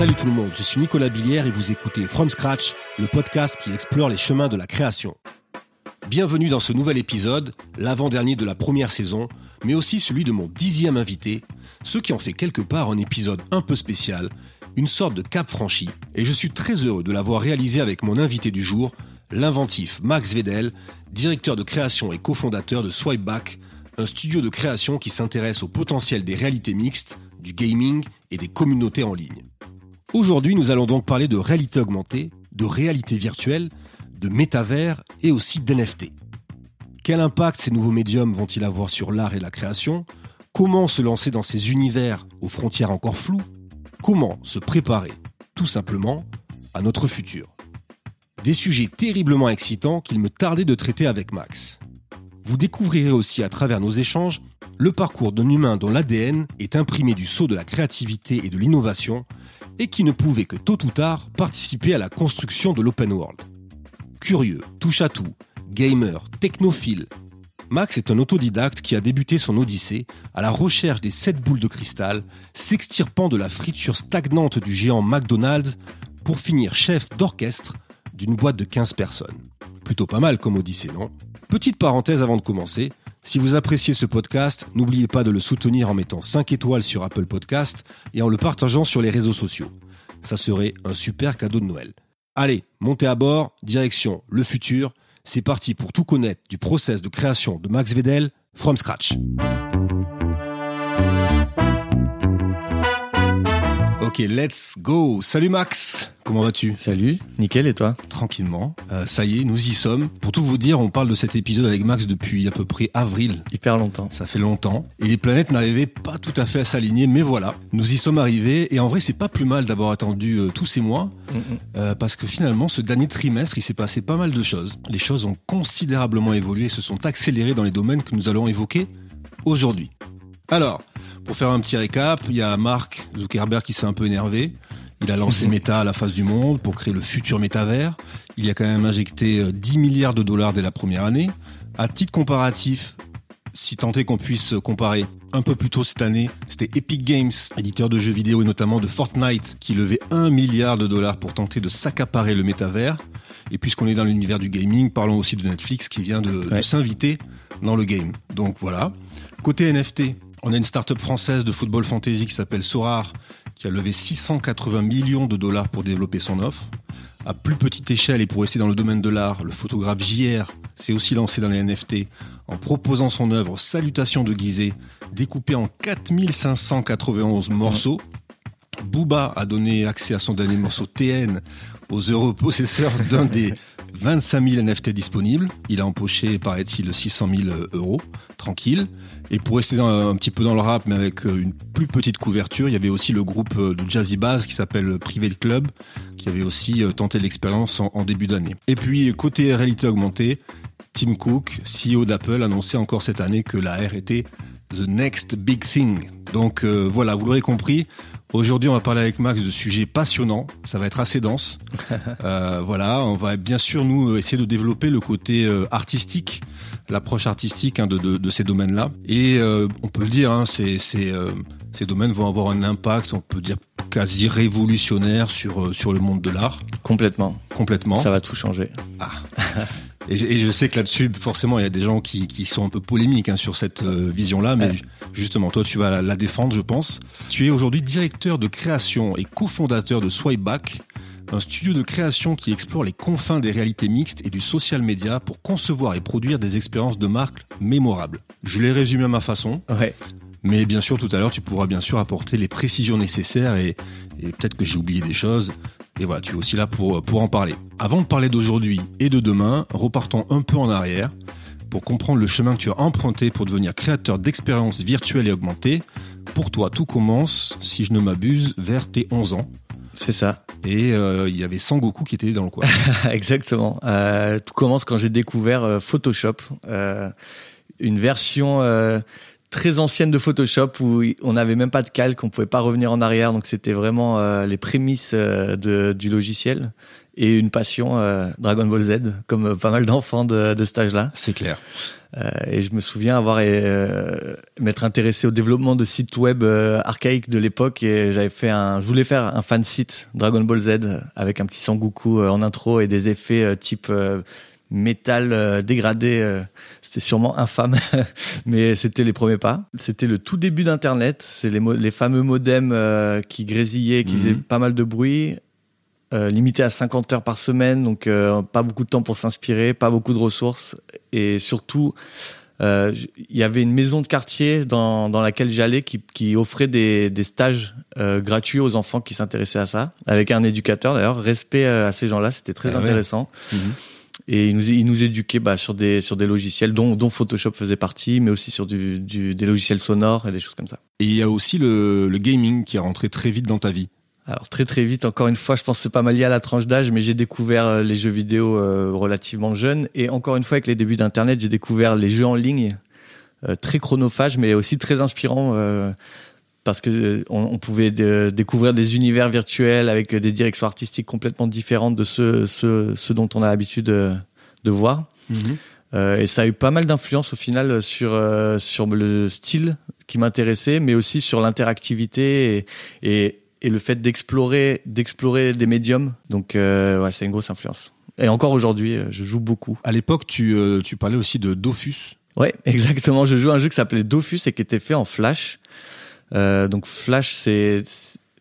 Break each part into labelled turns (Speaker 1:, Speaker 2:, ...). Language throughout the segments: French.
Speaker 1: Salut tout le monde, je suis Nicolas Billière et vous écoutez From Scratch, le podcast qui explore les chemins de la création. Bienvenue dans ce nouvel épisode, l'avant-dernier de la première saison, mais aussi celui de mon dixième invité, ce qui en fait quelque part un épisode un peu spécial, une sorte de cap franchi, et je suis très heureux de l'avoir réalisé avec mon invité du jour, l'inventif Max Vedel, directeur de création et cofondateur de Swipeback, un studio de création qui s'intéresse au potentiel des réalités mixtes, du gaming et des communautés en ligne. Aujourd'hui, nous allons donc parler de réalité augmentée, de réalité virtuelle, de métavers et aussi d'NFT. Quel impact ces nouveaux médiums vont-ils avoir sur l'art et la création? Comment se lancer dans ces univers aux frontières encore floues? Comment se préparer, tout simplement, à notre futur? Des sujets terriblement excitants qu'il me tardait de traiter avec Max. Vous découvrirez aussi à travers nos échanges le parcours d'un humain dont l'ADN est imprimé du sceau de la créativité et de l'innovation et qui ne pouvait que tôt ou tard participer à la construction de l'open world. Curieux, touche à tout, gamer, technophile, Max est un autodidacte qui a débuté son odyssée à la recherche des sept boules de cristal, s'extirpant de la friture stagnante du géant McDonald's pour finir chef d'orchestre d'une boîte de 15 personnes. Plutôt pas mal comme odyssée, non? Petite parenthèse avant de commencer, si vous appréciez ce podcast, n'oubliez pas de le soutenir en mettant 5 étoiles sur Apple Podcast et en le partageant sur les réseaux sociaux. Ça serait un super cadeau de Noël. Allez, montez à bord, direction le futur. C'est parti pour tout connaître du process de création de Max Vedel from scratch. Ok, let's go. Salut Max. Comment vas-tu?
Speaker 2: Salut, nickel et toi?
Speaker 1: Tranquillement. Euh, ça y est, nous y sommes. Pour tout vous dire, on parle de cet épisode avec Max depuis à peu près avril.
Speaker 2: Hyper longtemps.
Speaker 1: Ça fait longtemps. Et les planètes n'arrivaient pas tout à fait à s'aligner, mais voilà, nous y sommes arrivés. Et en vrai, c'est pas plus mal d'avoir attendu euh, tous ces mois, euh, parce que finalement, ce dernier trimestre, il s'est passé pas mal de choses. Les choses ont considérablement évolué, se sont accélérées dans les domaines que nous allons évoquer aujourd'hui. Alors, pour faire un petit récap, il y a Mark Zuckerberg qui s'est un peu énervé. Il a lancé Meta à la face du monde pour créer le futur métavers. Il y a quand même injecté 10 milliards de dollars dès la première année. À titre comparatif, si tant est qu'on puisse comparer, un peu plus tôt cette année, c'était Epic Games, éditeur de jeux vidéo et notamment de Fortnite, qui levait 1 milliard de dollars pour tenter de s'accaparer le métavers. Et puisqu'on est dans l'univers du gaming, parlons aussi de Netflix qui vient de, de s'inviter dans le game. Donc voilà. Côté NFT, on a une start-up française de football fantasy qui s'appelle Sorar, qui a levé 680 millions de dollars pour développer son offre. À plus petite échelle et pour rester dans le domaine de l'art, le photographe JR s'est aussi lancé dans les NFT en proposant son œuvre Salutations de Gizeh, découpée en 4591 morceaux. Booba a donné accès à son dernier morceau TN aux heureux possesseurs d'un des 25 000 NFT disponibles. Il a empoché, paraît-il, 600 000 euros, tranquille. Et pour rester un petit peu dans le rap, mais avec euh, une plus petite couverture, il y avait aussi le groupe euh, de Jazzy Bass qui s'appelle Private Club, qui avait aussi euh, tenté l'expérience en, en, début d'année. Et puis, côté réalité augmentée, Tim Cook, CEO d'Apple, annonçait encore cette année que la R était the next big thing. Donc voilà, vous l'aurez compris, Aujourd'hui, on va parler avec Max de sujets passionnants. Ça va être assez dense. euh, voilà, on va bien sûr nous essayer de développer le côté euh, artistique, l'approche artistique hein, de, de, de, ces domaines-là. Et euh, on peut le dire, hein, ces, ces, euh, ces domaines vont avoir un impact, on peut dire quasi révolutionnaire sur sur le monde de l'art.
Speaker 2: Complètement.
Speaker 1: Complètement.
Speaker 2: Ça va tout changer.
Speaker 1: Ah. Et je, et je, sais que là-dessus, forcément, il y a des gens qui, qui sont un peu polémiques hein, sur cette euh, vision-là, mais ouais. justement, toi, tu vas la, la, défendre, je pense. Tu es aujourd'hui directeur de création et cofondateur de Swipeback, un studio de création qui explore les confins des réalités mixtes et du social media pour concevoir et produire des expériences de marque mémorables. Je l'ai résumé à ma façon.
Speaker 2: Ouais.
Speaker 1: Mais bien sûr, tout à l'heure, tu pourras bien sûr apporter les précisions nécessaires et, et peut-être que j'ai oublié des choses. Et voilà, tu es aussi là pour, pour en parler. Avant de parler d'aujourd'hui et de demain, repartons un peu en arrière pour comprendre le chemin que tu as emprunté pour devenir créateur d'expériences virtuelles et augmentées. Pour toi, tout commence, si je ne m'abuse, vers tes 11 ans.
Speaker 2: C'est ça.
Speaker 1: Et il euh, y avait Sangoku qui était dans le coin.
Speaker 2: Exactement. Euh, tout commence quand j'ai découvert euh, Photoshop, une version très ancienne de Photoshop où on n'avait même pas de calque, on pouvait pas revenir en arrière, donc c'était vraiment les prémices du logiciel et une passion euh, Dragon Ball Z, comme pas mal d'enfants de, de cet âge-là.
Speaker 1: C'est clair.
Speaker 2: et je me souviens avoir m'être intéressé au développement de sites web archaïques de l'époque et j'avais fait un, je voulais faire un fan site Dragon Ball Z avec un petit Sangoku en intro et des effets type métal euh, dégradé. Euh, c'était sûrement infâme, mais c'était les premiers pas. C'était le tout début d'Internet. C'est les, les, fameux modems euh, qui grésillaient, qui faisaient mhm. pas mal de bruit. Limité à 50 heures par semaine, donc pas beaucoup de temps pour s'inspirer, pas beaucoup de ressources, et surtout, il y avait une maison de quartier dans, dans laquelle j'allais qui, qui offrait des, des stages gratuits aux enfants qui s'intéressaient à ça, avec un éducateur d'ailleurs. Respect à ces gens-là, c'était très ah intéressant. Mhm et il nous, il nous éduquait bah, sur des sur des logiciels dont, dont Photoshop faisait partie, mais aussi sur du, du, des logiciels sonores et des choses comme ça.
Speaker 1: Et il y a aussi le, le gaming qui est rentré très vite dans ta vie.
Speaker 2: Alors très très vite, encore une fois, je pense que c'est pas mal lié à la tranche d'âge, mais j'ai découvert euh, les jeux vidéo euh, relativement jeune et encore une fois avec les débuts d'Internet, j'ai découvert les jeux en ligne euh, très chronophages, mais aussi très inspirants parce que on, pouvait découvrir des univers virtuels avec des directions artistiques complètement différentes de ceux, ceux, dont on a l'habitude de, de, voir. Mhm. Et ça a eu pas mal d'influence au final sur sur le style qui m'intéressait, mais aussi sur l'interactivité et, et, et, le fait d'explorer d'explorer des médiums. Donc euh, ouais, c'est une grosse influence. Et encore aujourd'hui, je joue beaucoup.
Speaker 1: À l'époque, tu, tu parlais aussi de Dofus.
Speaker 2: Ouais, exactement. Je joue à un jeu qui s'appelait Dofus et qui était fait en Flash. Euh, donc Flash, c'est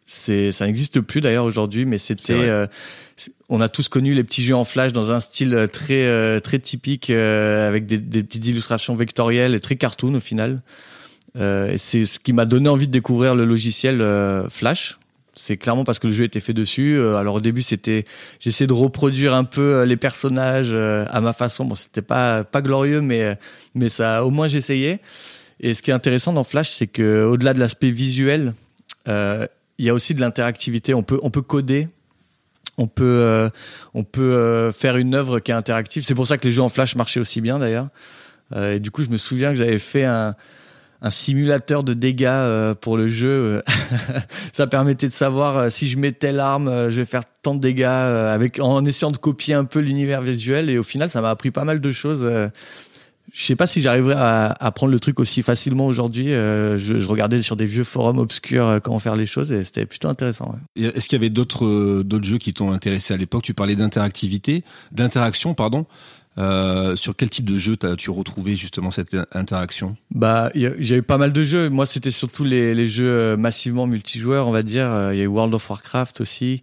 Speaker 2: c'est ça n'existe plus d'ailleurs aujourd'hui, mais c'était euh, on a tous connu les petits jeux en Flash dans un style très euh, très typique avec des, des, petites illustrations vectorielles et très cartoon au final. et c'est ce qui m'a donné envie de découvrir le logiciel Flash. C'est clairement parce que le jeu était fait dessus. Alors au début, c'était j'essayais de reproduire un peu les personnages à ma façon. Bon, c'était pas pas glorieux, mais mais ça au moins j'essayais. Et ce qui est intéressant dans Flash, c'est que au-delà de l'aspect visuel, euh, il y a aussi de l'interactivité. On peut, on peut coder, on peut, euh, on peut euh, faire une œuvre qui est interactive. C'est pour ça que les jeux en Flash marchaient aussi bien d'ailleurs. Euh, et du coup, je me souviens que j'avais fait un, un simulateur de dégâts euh, pour le jeu. ça permettait de savoir si je mets telle arme, je vais faire tant de dégâts avec en essayant de copier un peu l'univers visuel. Et au final, ça m'a appris pas mal de choses je sais pas si j'arriverai à, à, prendre le truc aussi facilement aujourd'hui. Euh, je, regardais sur des vieux forums obscurs euh, comment faire les choses et c'était plutôt intéressant.
Speaker 1: Est-ce qu'il y avait d'autres euh, d'autres jeux qui t'ont intéressé? À l'époque Tu parlais d'interactivité, d'interaction, pardon. Euh, sur quel type de jeu as-tu retrouvé justement cette interaction?
Speaker 2: Bah, j'ai eu pas mal de jeux. Moi, c'était surtout les, les, jeux massivement multijoueurs, on va dire. Il y a eu World of Warcraft aussi.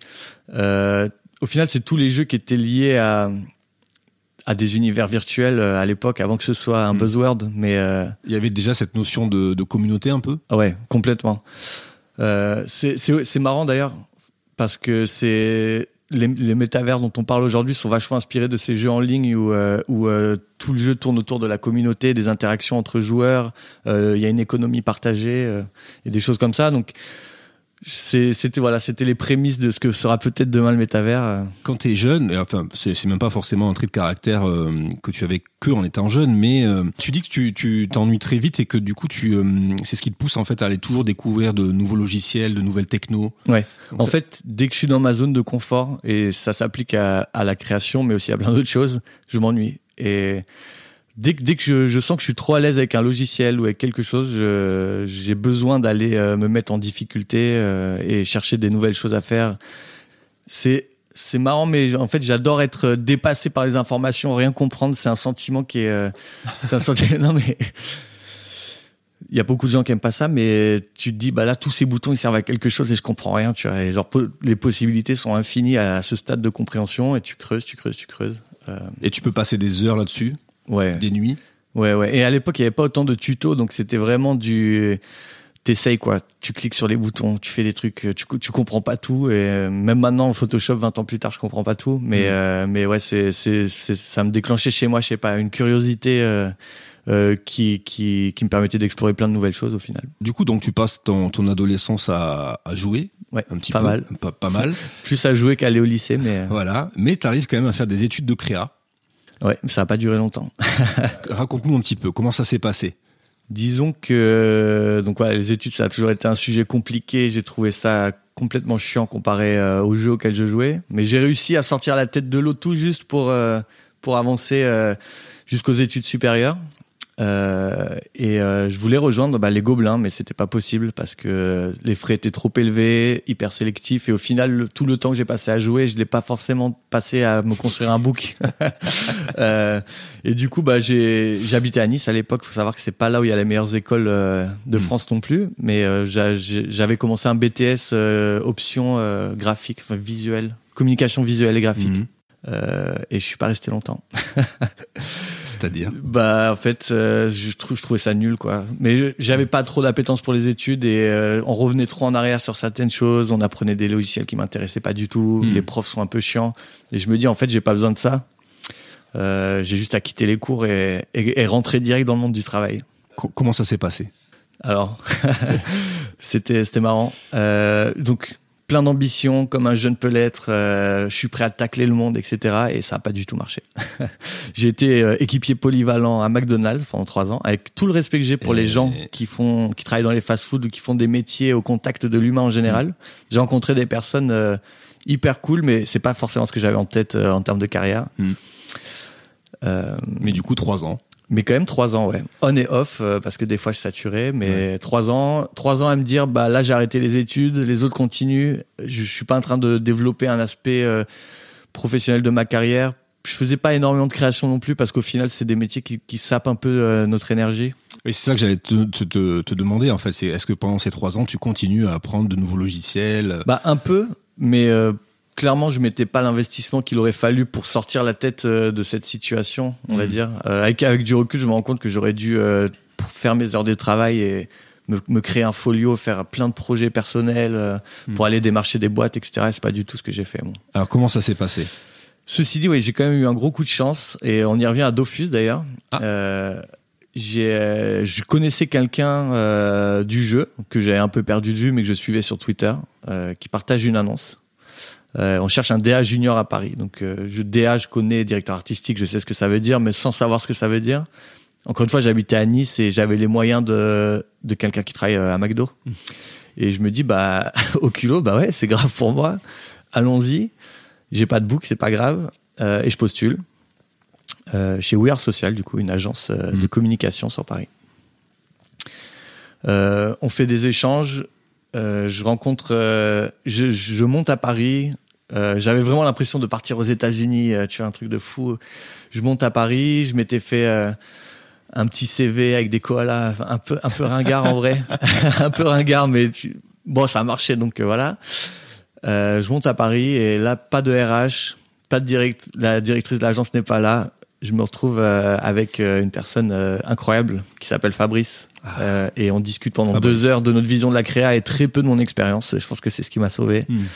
Speaker 2: Euh, au final, c'est tous les jeux qui étaient liés à, à des univers virtuels euh, à l'époque, avant que ce soit un hmm. buzzword. Mais euh,
Speaker 1: il y avait déjà cette notion de, de communauté un peu?
Speaker 2: Ah ouais, complètement. Euh, c'est marrant d'ailleurs parce que c'est les, métavers dont on parle aujourd'hui sont vachement inspirés de ces jeux en ligne où, euh, où tout le jeu tourne autour de la communauté, des interactions entre joueurs. Il y a une économie partagée et des choses comme ça. Donc c'était voilà, c'était les prémices de ce que sera peut-être demain le métavers. Euh.
Speaker 1: Quand tu es jeune, et enfin c'est même pas forcément un trait de caractère euh, que tu avais que en étant jeune, mais euh, tu dis que tu tu t'ennuies très vite et que du coup tu c'est ce qui te pousse en fait à aller toujours découvrir de nouveaux logiciels, de nouvelles techno.
Speaker 2: Ouais. en fait, dès que je suis dans ma zone de confort et ça s'applique à, à la création, mais aussi à plein d'autres choses, je m'ennuie et dès que, dès que je, je, sens que je suis trop à l'aise avec un logiciel ou avec quelque chose, j'ai besoin d'aller euh, me mettre en difficulté euh, et chercher des nouvelles choses à faire. C'est c'est marrant, mais en fait, j'adore être dépassé par les informations, rien comprendre. C'est un sentiment qui est, euh, c'est un sentiment. non mais il y a beaucoup de gens qui aiment pas ça, mais tu te dis bah là tous ces boutons ils servent à quelque chose et je comprends rien, tu vois. Et genre les possibilités sont infinies à ce stade de compréhension et tu creuses, tu creuses, tu creuses.
Speaker 1: Et tu peux passer des heures là-dessus?
Speaker 2: Ouais.
Speaker 1: des nuits.
Speaker 2: Ouais, ouais. Et à l'époque, il n'y avait pas autant de tutos, donc c'était vraiment du t'essayes quoi, tu cliques sur les boutons, tu fais des trucs, tu tu comprends pas tout et euh, même maintenant Photoshop 20 ans plus tard, je comprends pas tout, mais mm. euh, mais ouais, c'est c'est ça me déclenchait chez moi, je sais pas, une curiosité euh, euh, qui qui qui me permettait d'explorer plein de nouvelles choses au final.
Speaker 1: Du coup, donc tu passes ton ton adolescence à à jouer
Speaker 2: Ouais,
Speaker 1: un petit
Speaker 2: pas
Speaker 1: peu,
Speaker 2: mal.
Speaker 1: Pas, pas mal.
Speaker 2: Plus à jouer qu'à aller au lycée, mais.
Speaker 1: Voilà. Mais tu arrives quand même à faire des études de créa.
Speaker 2: Ouais, ça a pas duré longtemps.
Speaker 1: Raconte-nous un petit peu comment ça s'est passé?
Speaker 2: Disons que donc voilà, les études ça a toujours été un sujet compliqué. J'ai trouvé ça complètement chiant comparé euh, aux jeux auxquels je jouais, mais j'ai réussi à sortir la tête de l'eau tout juste pour euh, pour avancer euh, jusqu'aux études supérieures. Euh, et euh, je voulais rejoindre bah, les Gobelins, mais c'était pas possible parce que les frais étaient trop élevés, hyper sélectifs, et au final, tout le temps que j'ai passé à jouer, je l'ai pas forcément passé à me construire un book. euh, et du coup, bah, j'ai j'habitais à Nice à l'époque. Faut savoir que c'est pas là où il y a les meilleures écoles euh, de mm. France non plus, mais euh, j'avais commencé un BTS option graphique, enfin visuel, communication visuelle et graphique. Mm. et je suis pas resté longtemps.
Speaker 1: C'est-à-dire
Speaker 2: Bah en fait, euh, je, je trouvais ça nul quoi. Mais j'avais pas trop d'appétence pour les études et euh, on revenait trop en arrière sur certaines choses. On apprenait des logiciels qui m'intéressaient pas du tout. Hmm. Les profs sont un peu chiants. Et je me dis en fait, j'ai pas besoin de ça. Euh, j'ai juste à quitter les cours et, et, et, rentrer direct dans le monde du travail.
Speaker 1: comment ça s'est passé?
Speaker 2: Alors, c'était c'était marrant. Donc plein d'ambition, comme un jeune peut l'être. Euh, je suis prêt à tacler le monde, etc. Et ça n'a pas du tout marché. j'ai été euh, équipier polyvalent à McDonald's pendant trois ans, avec tout le respect que j'ai pour les gens qui font, qui travaillent dans les fast-foods ou qui font des métiers au contact de l'humain en général. Mm. J'ai rencontré des personnes euh, hyper cool, mais c'est pas forcément ce que j'avais en tête en termes de carrière. Mm.
Speaker 1: mais du coup, trois ans.
Speaker 2: Mais quand même trois ans, ouais. On et off, euh, parce que des fois je saturais, mais trois ans, trois ans à me dire, bah là j'ai arrêté les études, les autres continuent. Je, suis pas en train de développer un aspect euh, professionnel de ma carrière. Je faisais pas énormément de création non plus, parce qu'au final c'est des métiers qui, qui sapent un peu euh, notre énergie.
Speaker 1: Et c'est ça que j'allais te, te, te, demander en fait. C'est est-ce que pendant ces trois ans tu continues à apprendre de nouveaux logiciels?
Speaker 2: Bah un peu, mais clairement, je mettais pas l'investissement qu'il aurait fallu pour sortir la tête euh, de cette situation, on va mhm. dire. Euh, avec, avec du recul, je me rends compte que j'aurais dû euh, faire mes heures de travail et me, me, créer un folio, faire plein de projets personnels mhm. pour aller démarcher des boîtes, etc. C'est pas du tout ce que j'ai fait.
Speaker 1: Alors, comment ça s'est passé?
Speaker 2: Ceci dit, oui, j'ai quand même eu un gros coup de chance et on y revient à Dofus d'ailleurs. Ah. j'ai, je connaissais quelqu'un du jeu que j'avais un peu perdu de vue, mais que je suivais sur Twitter, qui partage une annonce euh, on cherche un DA junior à Paris. Donc, euh, je, DA, je connais, directeur artistique, je sais ce que ça veut dire, mais sans savoir ce que ça veut dire. Encore une fois, j'habitais à Nice et j'avais les moyens de, de quelqu'un qui travaille euh, à McDo. Mmh. Et je me dis, bah, au culot, bah ouais, c'est grave pour moi. Allons-y. J'ai pas de book, c'est pas grave. Euh, et je postule. Euh, chez We Are Social, du coup, une agence euh, de communication sur Paris. on fait des échanges. je rencontre, je, je, monte à Paris. Euh, j'avais vraiment l'impression de partir aux États-Unis, euh, tu vois, un truc de fou. Je monte à Paris, je m'étais fait euh, un petit CV avec des koalas, un peu, un peu ringard en vrai, un peu ringard, mais bon, ça a marché, donc voilà. je monte à Paris et là, pas de RH, pas de direct, la directrice de l'agence n'est pas là. Je me retrouve avec une personne incroyable qui s'appelle Fabrice ah. et on discute pendant deux heures de notre vision de la créa et très peu de mon expérience. Je pense que c'est ce qui m'a sauvé. Hmm.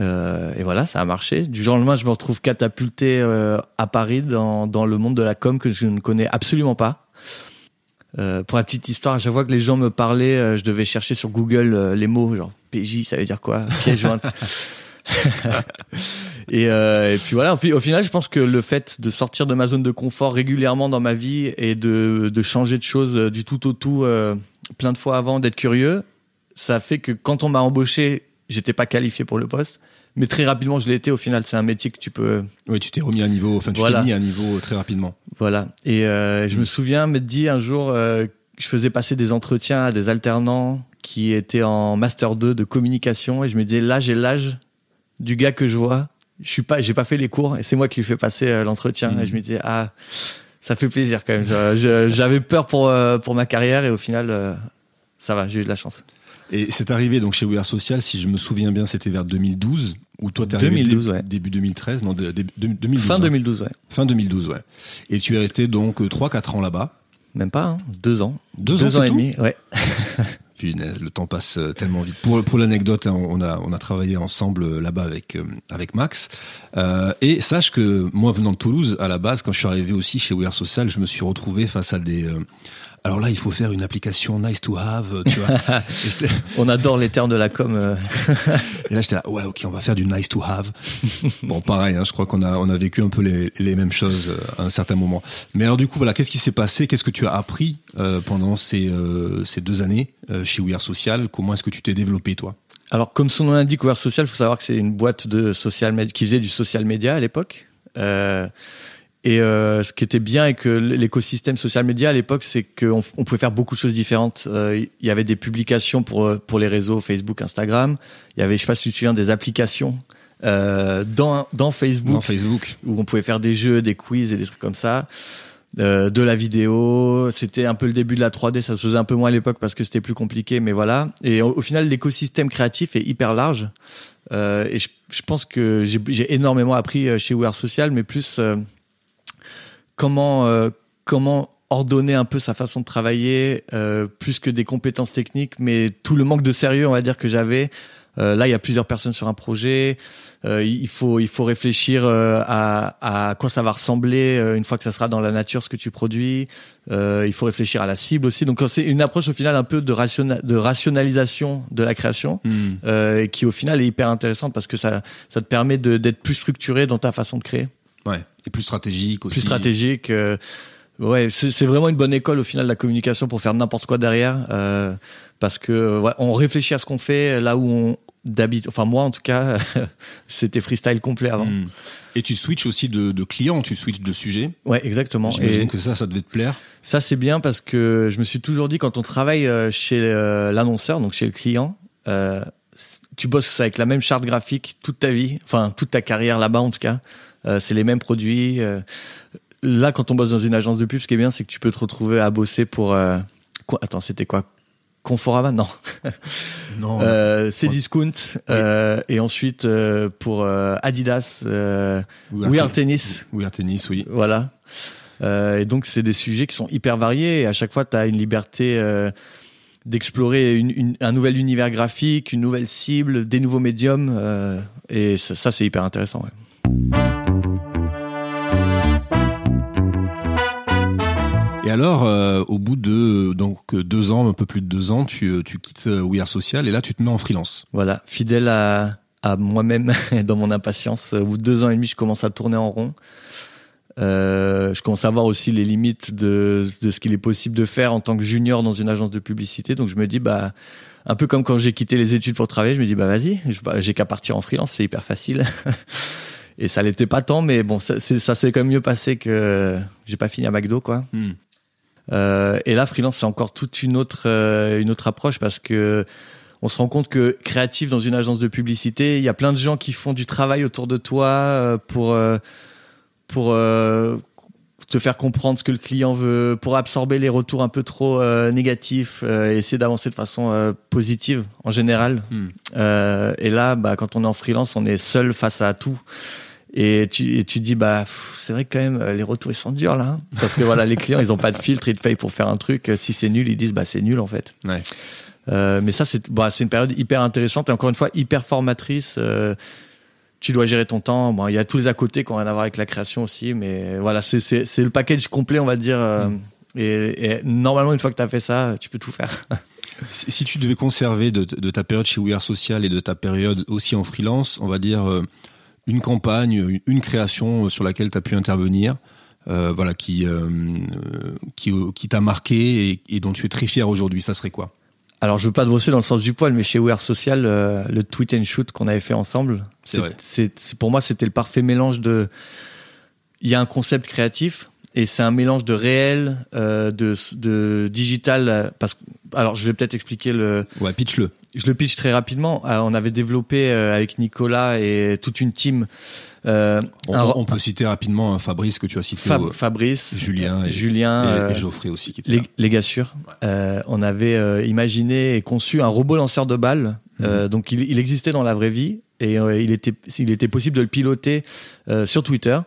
Speaker 2: Euh, et voilà, ça a marché. Du jour au lendemain, je me retrouve catapulté euh, à Paris dans, dans le monde de la com que je ne connais absolument pas. Euh, pour la petite histoire, à chaque fois que les gens me parlaient, je devais chercher sur Google les mots, genre PJ, ça veut dire quoi? Pièce jointe. et, et, puis voilà, au final, je pense que le fait de sortir de ma zone de confort régulièrement dans ma vie et de, de changer de choses du tout au tout plein de fois avant, d'être curieux, ça fait que quand on m'a embauché j'étais pas qualifié pour le poste. Mais très rapidement, je l'ai été. Au final, c'est un métier que tu peux.
Speaker 1: Oui, tu t'es remis à niveau. Enfin, tu t'es mis à niveau très rapidement.
Speaker 2: Voilà. Et euh, je me souviens me dit un jour, euh, je faisais passer des entretiens à des alternants qui étaient en master 2 de communication, et je me disais là, j'ai l'âge du gars que je vois. Je suis pas, j'ai pas fait les cours, et c'est moi qui lui fais passer euh, l'entretien. Et je me disais ah, ça fait plaisir quand même. J'avais peur pour pour ma carrière, et au final, ça va, j'ai eu de la chance.
Speaker 1: Et c'est arrivé donc chez We Social, si je me souviens bien, c'était vers 2012 ou toi t'es arrivé 2012, ouais. début 2013, non, début 2012.
Speaker 2: Fin 2012, ouais.
Speaker 1: Fin 2012, ouais. Et tu es resté donc 3-4 ans là-bas.
Speaker 2: Même pas, hein, deux ans.
Speaker 1: Deux, deux ans,
Speaker 2: et demi, ouais.
Speaker 1: Punaise, le temps passe euh, tellement vite. Pour pour l'anecdote, hein, on a on a travaillé ensemble euh, là-bas avec euh, avec Max. Euh, et sache que moi venant de Toulouse à la base, quand je suis arrivé aussi chez We Social, je me suis retrouvé face à des alors là, il faut faire une application nice to have, tu vois.
Speaker 2: on adore les termes de la com. Euh.
Speaker 1: et là, j'étais là, ouais, ok, on va faire du nice to have. bon, pareil, hein, je crois qu'on a on a vécu un peu les, les mêmes choses euh, à un certain moment. Mais alors du coup, voilà, qu'est-ce qui s'est passé? Qu'est-ce que tu as appris euh, pendant ces euh, ces deux années chez We Are Social? Comment est-ce que tu t'es développé toi?
Speaker 2: Alors, comme son nom l'indique, We Are Social, il faut savoir que c'est une boîte de social qui faisait du social media à l'époque. Euh, et euh, ce qui était bien avec l'écosystème social media à l'époque, c'est qu'on on pouvait faire beaucoup de choses différentes. Euh, il y avait des publications pour euh, pour les réseaux Facebook, Instagram. Il y avait, je sais pas si tu te souviens, des applications euh, dans dans Facebook,
Speaker 1: dans Facebook,
Speaker 2: où on pouvait faire des jeux, des quiz et des trucs comme ça. Euh, de la vidéo, c'était un peu le début de la 3D, ça se faisait un peu moins à l'époque parce que c'était plus compliqué, mais voilà. Et au, final, l'écosystème créatif est hyper large. Euh, et je, je, pense que j'ai énormément appris chez We Social, mais plus comment euh, comment ordonner un peu sa façon de travailler euh, plus que des compétences techniques mais tout le manque de sérieux on va dire que j'avais. Euh, là il y a plusieurs personnes sur un projet. Il faut il faut réfléchir à, à quoi ça va ressembler une fois que ça sera dans la nature ce que tu produis. Il faut réfléchir à la cible aussi. Donc c'est une approche au final un peu de, de rationalisation de la création hmm. qui au final est hyper intéressante parce que ça ça te permet d'être plus structuré dans ta façon de créer
Speaker 1: Ouais, et plus stratégique aussi.
Speaker 2: Plus stratégique. Euh, ouais, c'est vraiment une bonne école au final la communication pour faire n'importe quoi derrière, euh, parce que ouais, on réfléchit à ce qu'on fait là où on d'habitude. Enfin moi en tout cas, c'était freestyle complet avant. Hmm.
Speaker 1: Et tu switches aussi de, de client, tu switches de sujet.
Speaker 2: Ouais, exactement.
Speaker 1: J'imagine que ça, ça devait te plaire.
Speaker 2: Ça c'est bien parce que je me suis toujours dit quand on travaille euh, chez l'annonceur, donc chez le client. Euh, tu bosses avec la même charte graphique toute ta vie, enfin toute ta carrière là-bas en tout cas. Euh, c'est les mêmes produits. Euh. là, quand on bosse dans une agence de pub, ce qui est bien, c'est que tu peux te retrouver à bosser pour. Euh, quoi? Attends, c'était quoi? Conforama Non.
Speaker 1: non.
Speaker 2: Euh, c'est Discount. Euh, et ensuite, pour Adidas, We, Are Tennis.
Speaker 1: We Are Tennis, oui.
Speaker 2: Voilà. et donc, c'est des sujets qui sont hyper variés. Et à chaque fois, tu as une liberté d'explorer une, un nouvel univers graphique, une nouvelle cible, des nouveaux médiums. et ça, ça c'est hyper intéressant. Ouais.
Speaker 1: Alors, euh, au bout de donc deux ans, un peu plus de deux ans, tu, euh, tu quittes euh, We Are Social et là, tu te mets en freelance.
Speaker 2: Voilà, fidèle à, à moi-même dans mon impatience. Au bout de deux ans et demi, je commence à tourner en rond. Euh, je commence à voir aussi les limites de, de ce qu'il est possible de faire en tant que junior dans une agence de publicité. Donc je me dis, bah, un peu comme quand j'ai quitté les études pour travailler, je me dis, bah vas-y, bah, j'ai qu'à partir en freelance, c'est hyper facile. et ça l'était pas tant, mais bon, ça, ça s'est quand même mieux passé que j'ai pas fini à McDo, quoi. Hmm. Euh, et là, freelance, c'est encore toute une autre euh, une autre approche parce que on se rend compte que créatif dans une agence de publicité, il y a plein de gens qui font du travail autour de toi euh, pour pour te faire comprendre ce que le client veut, pour absorber les retours un peu trop négatifs, et essayer d'avancer de façon positive en général. Hmm. et là, bah, quand on est en freelance, on est seul face à tout. Et tu, et tu dis, bah, c'est vrai que quand même, euh, les retours, ils sont durs, là. Hein. parce que voilà, les clients, ils ont pas de filtre, ils te payent pour faire un truc. Si c'est nul, ils disent, bah, c'est nul, en fait.
Speaker 1: Ouais.
Speaker 2: Euh, mais ça, c'est bah, c'est une période hyper intéressante et encore une fois, hyper formatrice. Euh, tu dois gérer ton temps. Bon, il y a tous les à côté qui ont rien à voir avec la création aussi, mais voilà, c'est, c'est, c'est le package complet, on va dire. Euh, mm. et, et, normalement, une fois que tu as fait ça, tu peux tout faire.
Speaker 1: si tu devais conserver de, de, ta période chez We Are Social et de ta période aussi en freelance, on va dire une campagne, une création sur laquelle tu as pu intervenir, euh, voilà, qui, euh, qui, qui t'a marqué et, et, dont tu es très fier aujourd'hui, ça serait quoi?
Speaker 2: Alors, je veux pas te brosser dans le sens du poil, mais chez Wear Social, euh, le tweet and shoot qu'on avait fait ensemble, c'est pour moi, c'était le parfait mélange de. Il y a un concept créatif, et c'est un mélange de réel, de, de digital. Parce alors, je vais peut-être expliquer le.
Speaker 1: Ouais, pitch-le.
Speaker 2: Je le pitch très rapidement. Euh, on avait développé euh, avec Nicolas et toute une team.
Speaker 1: Euh, on, peut citer rapidement Fabrice que tu as cité.
Speaker 2: Fabrice,
Speaker 1: Julien, et,
Speaker 2: Julien
Speaker 1: et, Geoffrey aussi. Qui
Speaker 2: les, les gars sûrs. on avait imaginé et conçu un robot lanceur de balles. Mhm. donc il, il, existait dans la vraie vie et il était il était possible de le piloter sur Twitter.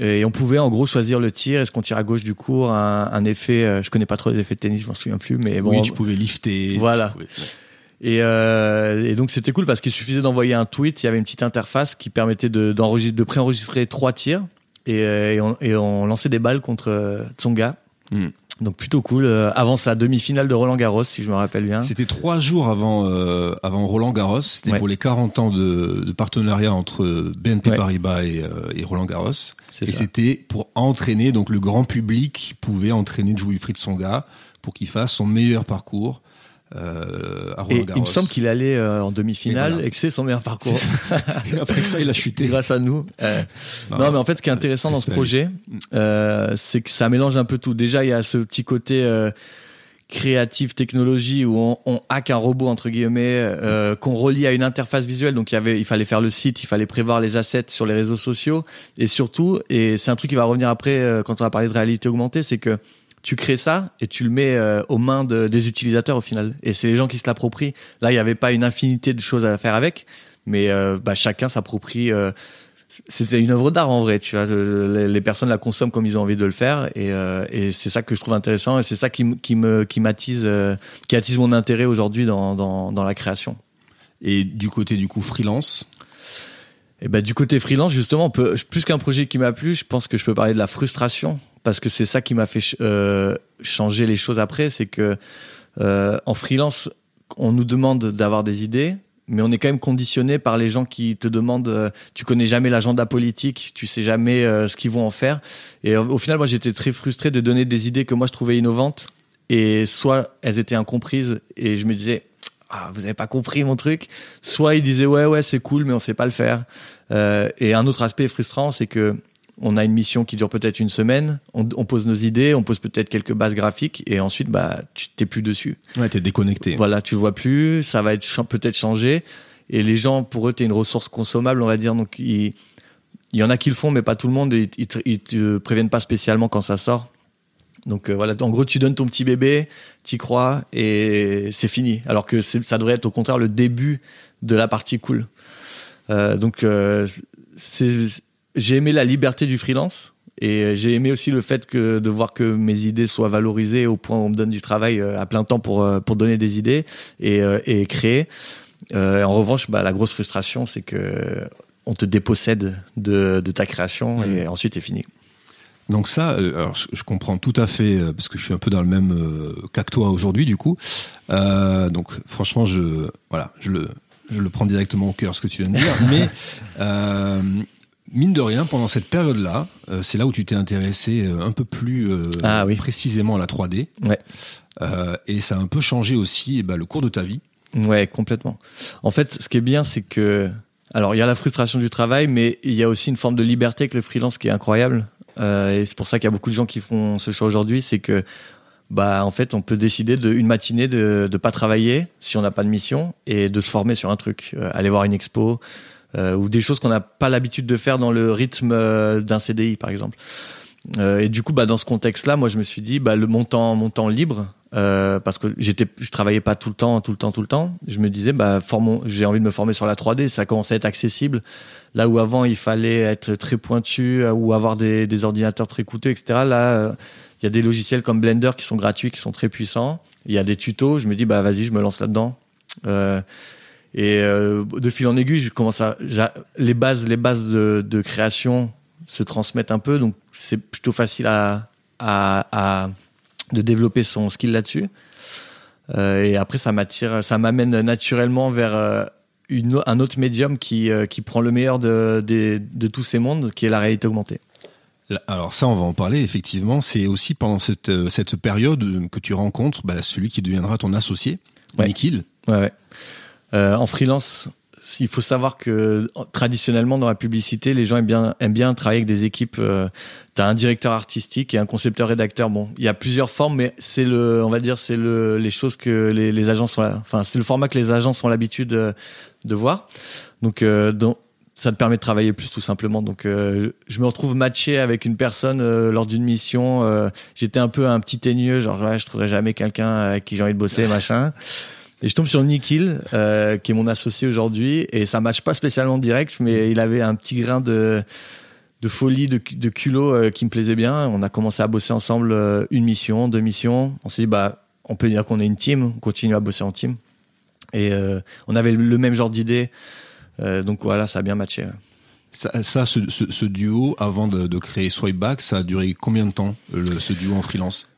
Speaker 2: Et on pouvait en gros choisir le tir. Est-ce qu'on tire à gauche du cours? Un, un, effet Je connais pas trop les effets de tennis, je m'en souviens plus, mais bon.
Speaker 1: Oui, tu pouvais lifter.
Speaker 2: Voilà. Et, euh, et, donc c'était cool parce qu'il suffisait d'envoyer un tweet, il y avait une petite interface qui permettait de, préenregistrer trois tirs et, euh, et, on, et, on, lançait des balles contre euh, Tsonga. Hmm. Donc plutôt cool. Avant sa demi-finale de Roland Garros, si je me rappelle bien.
Speaker 1: C'était trois jours avant euh, avant Roland Garros. C'était pour les 40 ans de, de partenariat entre BNP Paribas et, euh, et, Roland Garros. Et c'était pour entraîner donc le grand public pouvait entraîner Wilfried Songa pour qu'il fasse son meilleur parcours euh, à Roland Garros.
Speaker 2: Et il me semble qu'il allait euh, en demi-finale et, que c'est son meilleur parcours.
Speaker 1: et après ça, il a chuté.
Speaker 2: Grâce à nous. Euh, non, mais en fait, ce qui est intéressant dans ce projet, c'est que ça mélange un peu tout. Déjà, il y a ce petit côté créative technologie où on, on, hack un robot entre guillemets euh, qu'on relie à une interface visuelle donc il y avait il fallait faire le site il fallait prévoir les assets sur les réseaux sociaux et surtout et c'est un truc qui va revenir après quand on va parler de réalité augmentée c'est que tu crées ça et tu le mets euh, aux mains de, des utilisateurs au final. Et c'est les gens qui se l'approprient. Là, il n'y avait pas une infinité de choses à faire avec, mais euh, bah, chacun s'approprie. Euh, c'était une œuvre d'art en vrai, tu vois. Les, personnes la consomment comme ils ont envie de le faire, et, c'est ça que je trouve intéressant, et c'est ça qui, me qui m'attise, qui attise mon intérêt aujourd'hui dans, dans la création.
Speaker 1: Et du côté du coup freelance,
Speaker 2: et ben du côté freelance, justement, peut, plus qu'un projet qui m'a plu, je pense que je peux parler de la frustration parce que c'est ça qui m'a fait euh, changer les choses après, c'est que euh, en freelance, on nous demande d'avoir des idées, mais on est quand même conditionné par les gens qui te demandent. Euh, tu connais jamais l'agenda politique, tu sais jamais euh, ce qu'ils vont en faire. Et au, final, moi, j'étais très frustré de donner des idées que moi je trouvais innovantes, et soit elles étaient incomprises, et je me disais. Ah, vous avez pas compris mon truc. Soit ils disaient ouais ouais c'est cool mais on sait pas le faire. et un autre aspect frustrant c'est que on a une mission qui dure peut-être une semaine, on, pose nos idées, on pose peut-être quelques bases graphiques et ensuite bah tu t'es plus dessus.
Speaker 1: Ouais, t'es déconnecté.
Speaker 2: Voilà, tu vois plus, ça va être peut-être changé et les gens pour eux t'es une ressource consommable, on va dire donc il y en a qui le font mais pas tout le monde ils, ils, te préviennent pas spécialement quand ça sort. Donc euh, voilà, en gros tu donnes ton petit bébé, t'y crois et c'est fini. Alors que ça devrait être au contraire le début de la partie cool. Euh, donc euh, j'ai aimé la liberté du freelance et j'ai aimé aussi le fait que de voir que mes idées soient valorisées au point où on me donne du travail à plein temps pour pour donner des idées et, et créer. En revanche, bah, la grosse frustration, c'est que on te dépossède de, de ta création et ensuite c'est fini.
Speaker 1: Donc ça, alors je, comprends tout à fait parce que je suis un peu dans le même cas que toi aujourd'hui du coup. Euh, donc franchement, je voilà, je le je le prends directement au cœur ce que tu viens de dire, mais euh, Mine de rien, pendant cette période-là, euh, c'est là où tu t'es intéressé euh, un peu plus euh, ah précisément à la 3D.
Speaker 2: Ouais.
Speaker 1: et ça a un peu changé aussi eh ben, le cours de ta vie.
Speaker 2: Ouais, complètement. En fait, ce qui est bien, c'est que alors il y a la frustration du travail, mais il y a aussi une forme de liberté avec le freelance qui est incroyable. Et c'est pour ça qu'il y a beaucoup de gens qui font ce choix aujourd'hui, c'est que bah en fait on peut décider de une matinée de de pas travailler si on n'a pas de mission et de se former sur un truc, aller voir une expo, euh, ou des choses qu'on n'a pas l'habitude de faire dans le rythme euh, d'un CDI par exemple. Euh, et du coup, bah, dans ce contexte-là, moi, je me suis dit, bah, le montant, libre, euh, parce que j'étais, je travaillais pas tout le temps, tout le temps, tout le temps. Je me disais, bah, formons, j'ai envie de me former sur la 3D. Ça commence à être accessible. Là où avant il fallait être très pointu ou avoir des, ordinateurs très coûteux, etc. Là, il y a des logiciels comme Blender qui sont gratuits, qui sont très puissants. Il y a des tutos. Je me dis, bah, vas-y, je me lance là-dedans. Euh, et euh, de fil en aiguille, je commence à les bases, les bases de, création se transmettent un peu, donc c'est plutôt facile à, à, de développer son skill là-dessus. Euh, et après, ça m'attire, ça m'amène naturellement vers euh, une, un autre médium qui, euh, qui prend le meilleur de, de, de tous ces mondes, qui est la réalité augmentée.
Speaker 1: Alors ça, on va en parler effectivement. C'est aussi pendant cette, cette période que tu rencontres bah, celui qui deviendra ton associé,
Speaker 2: ouais.
Speaker 1: Nikhil.
Speaker 2: Ouais, ouais. En freelance, il faut savoir que traditionnellement dans la publicité, les gens aiment bien travailler avec des équipes. Euh, tu as un directeur artistique et un concepteur rédacteur. Bon, il y a plusieurs formes, mais c'est le, on va dire, c'est le les choses que les, les agents sont, enfin c'est le format que les agents ont l'habitude de, de, voir. Donc, euh, donc ça te permet de travailler plus tout simplement. Donc euh, je me retrouve matché avec une personne euh, lors d'une mission. Euh, j'étais un peu un petit teigneux, genre ouais, je trouverais jamais quelqu'un avec qui j'ai envie de bosser, machin. Et je tombe sur Nikhil, euh, qui est mon associé aujourd'hui, et ça matche pas spécialement direct, mais il avait un petit grain de de folie, de, de culot euh, qui me plaisait bien. On a commencé à bosser ensemble euh, une mission, deux missions. On s'est dit bah on peut dire qu'on est une team, on continue à bosser en team. Et euh, on avait le même genre d'idée, donc voilà, ça a bien matché.
Speaker 1: Ça, ça ce, ce, ce, duo, avant de, de créer Swipeback, ça a duré combien de temps, le, ce duo en freelance?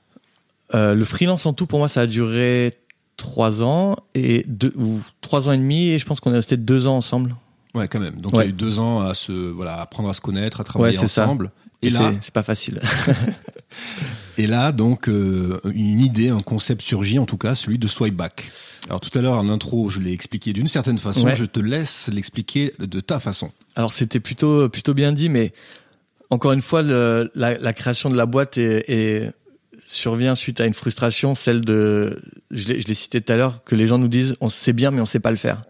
Speaker 2: Le freelance en tout, pour moi, ça a duré trois ans et deux, ou trois ans et demi, et je pense qu'on est resté deux ans ensemble.
Speaker 1: Ouais, quand même. Donc il y a eu deux ans à se, voilà, apprendre à se connaître, à travailler ensemble.
Speaker 2: Et, là, c'est pas facile.
Speaker 1: et là, donc, euh, une idée, un concept surgit, en tout cas, celui de Swipeback. Alors tout à l'heure en intro, je l'ai expliqué d'une certaine façon. Je te laisse l'expliquer de ta façon.
Speaker 2: Alors c'était plutôt plutôt bien dit, mais encore une fois, le, la, la, création de la boîte est, est, survient suite à une frustration, celle de, je l'ai cité tout à l'heure, que les gens nous disent, on sait bien, mais on sait pas le faire.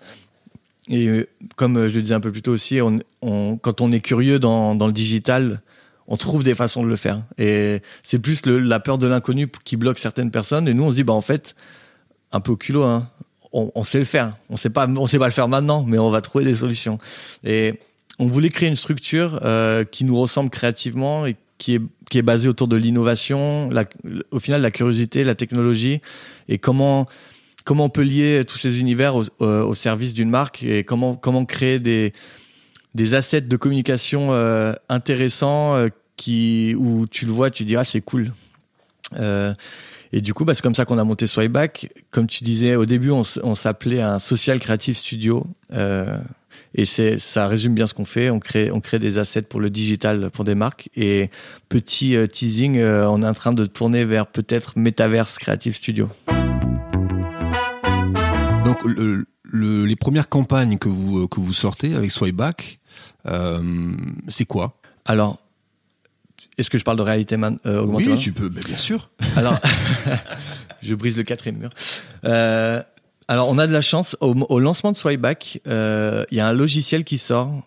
Speaker 2: Et euh, comme je le disais un peu plus tôt aussi, on, quand on est curieux dans, dans le digital, on trouve des façons de le faire. Et c'est plus le, la peur de l'inconnu qui bloque certaines personnes. Et nous, on se dit, bah en fait, un peu au culot, hein, on, on, sait le faire. On sait pas, on sait pas le faire maintenant, mais on va trouver des solutions. Et on voulait créer une structure euh, qui nous ressemble créativement et qui est qui est basée autour de l'innovation, au final la curiosité, la technologie et comment comment on peut lier tous ces univers au, euh, service d'une marque et comment comment créer des des assets de communication euh, intéressants euh, qui où tu le vois, tu dis ah c'est cool. Et du coup, bah, c'est comme ça qu'on a monté Swipeback. Comme tu disais au début, on s'appelait un social creative studio. Euh, et c'est ça résume bien ce qu'on fait. On crée on crée des assets pour le digital pour des marques. Et petit teasing, on est en train de tourner vers peut-être Metaverse Creative Studio.
Speaker 1: Donc le, le, les premières campagnes que vous que vous sortez avec Swipeback, euh, c'est quoi?
Speaker 2: Alors, est-ce que je parle de réalité euh, augmentée
Speaker 1: Oui, tu peux, bien sûr.
Speaker 2: Alors, je brise le quatrième mur. Euh, alors, on a de la chance. Au, lancement de Swipeback, il y a un logiciel qui sort,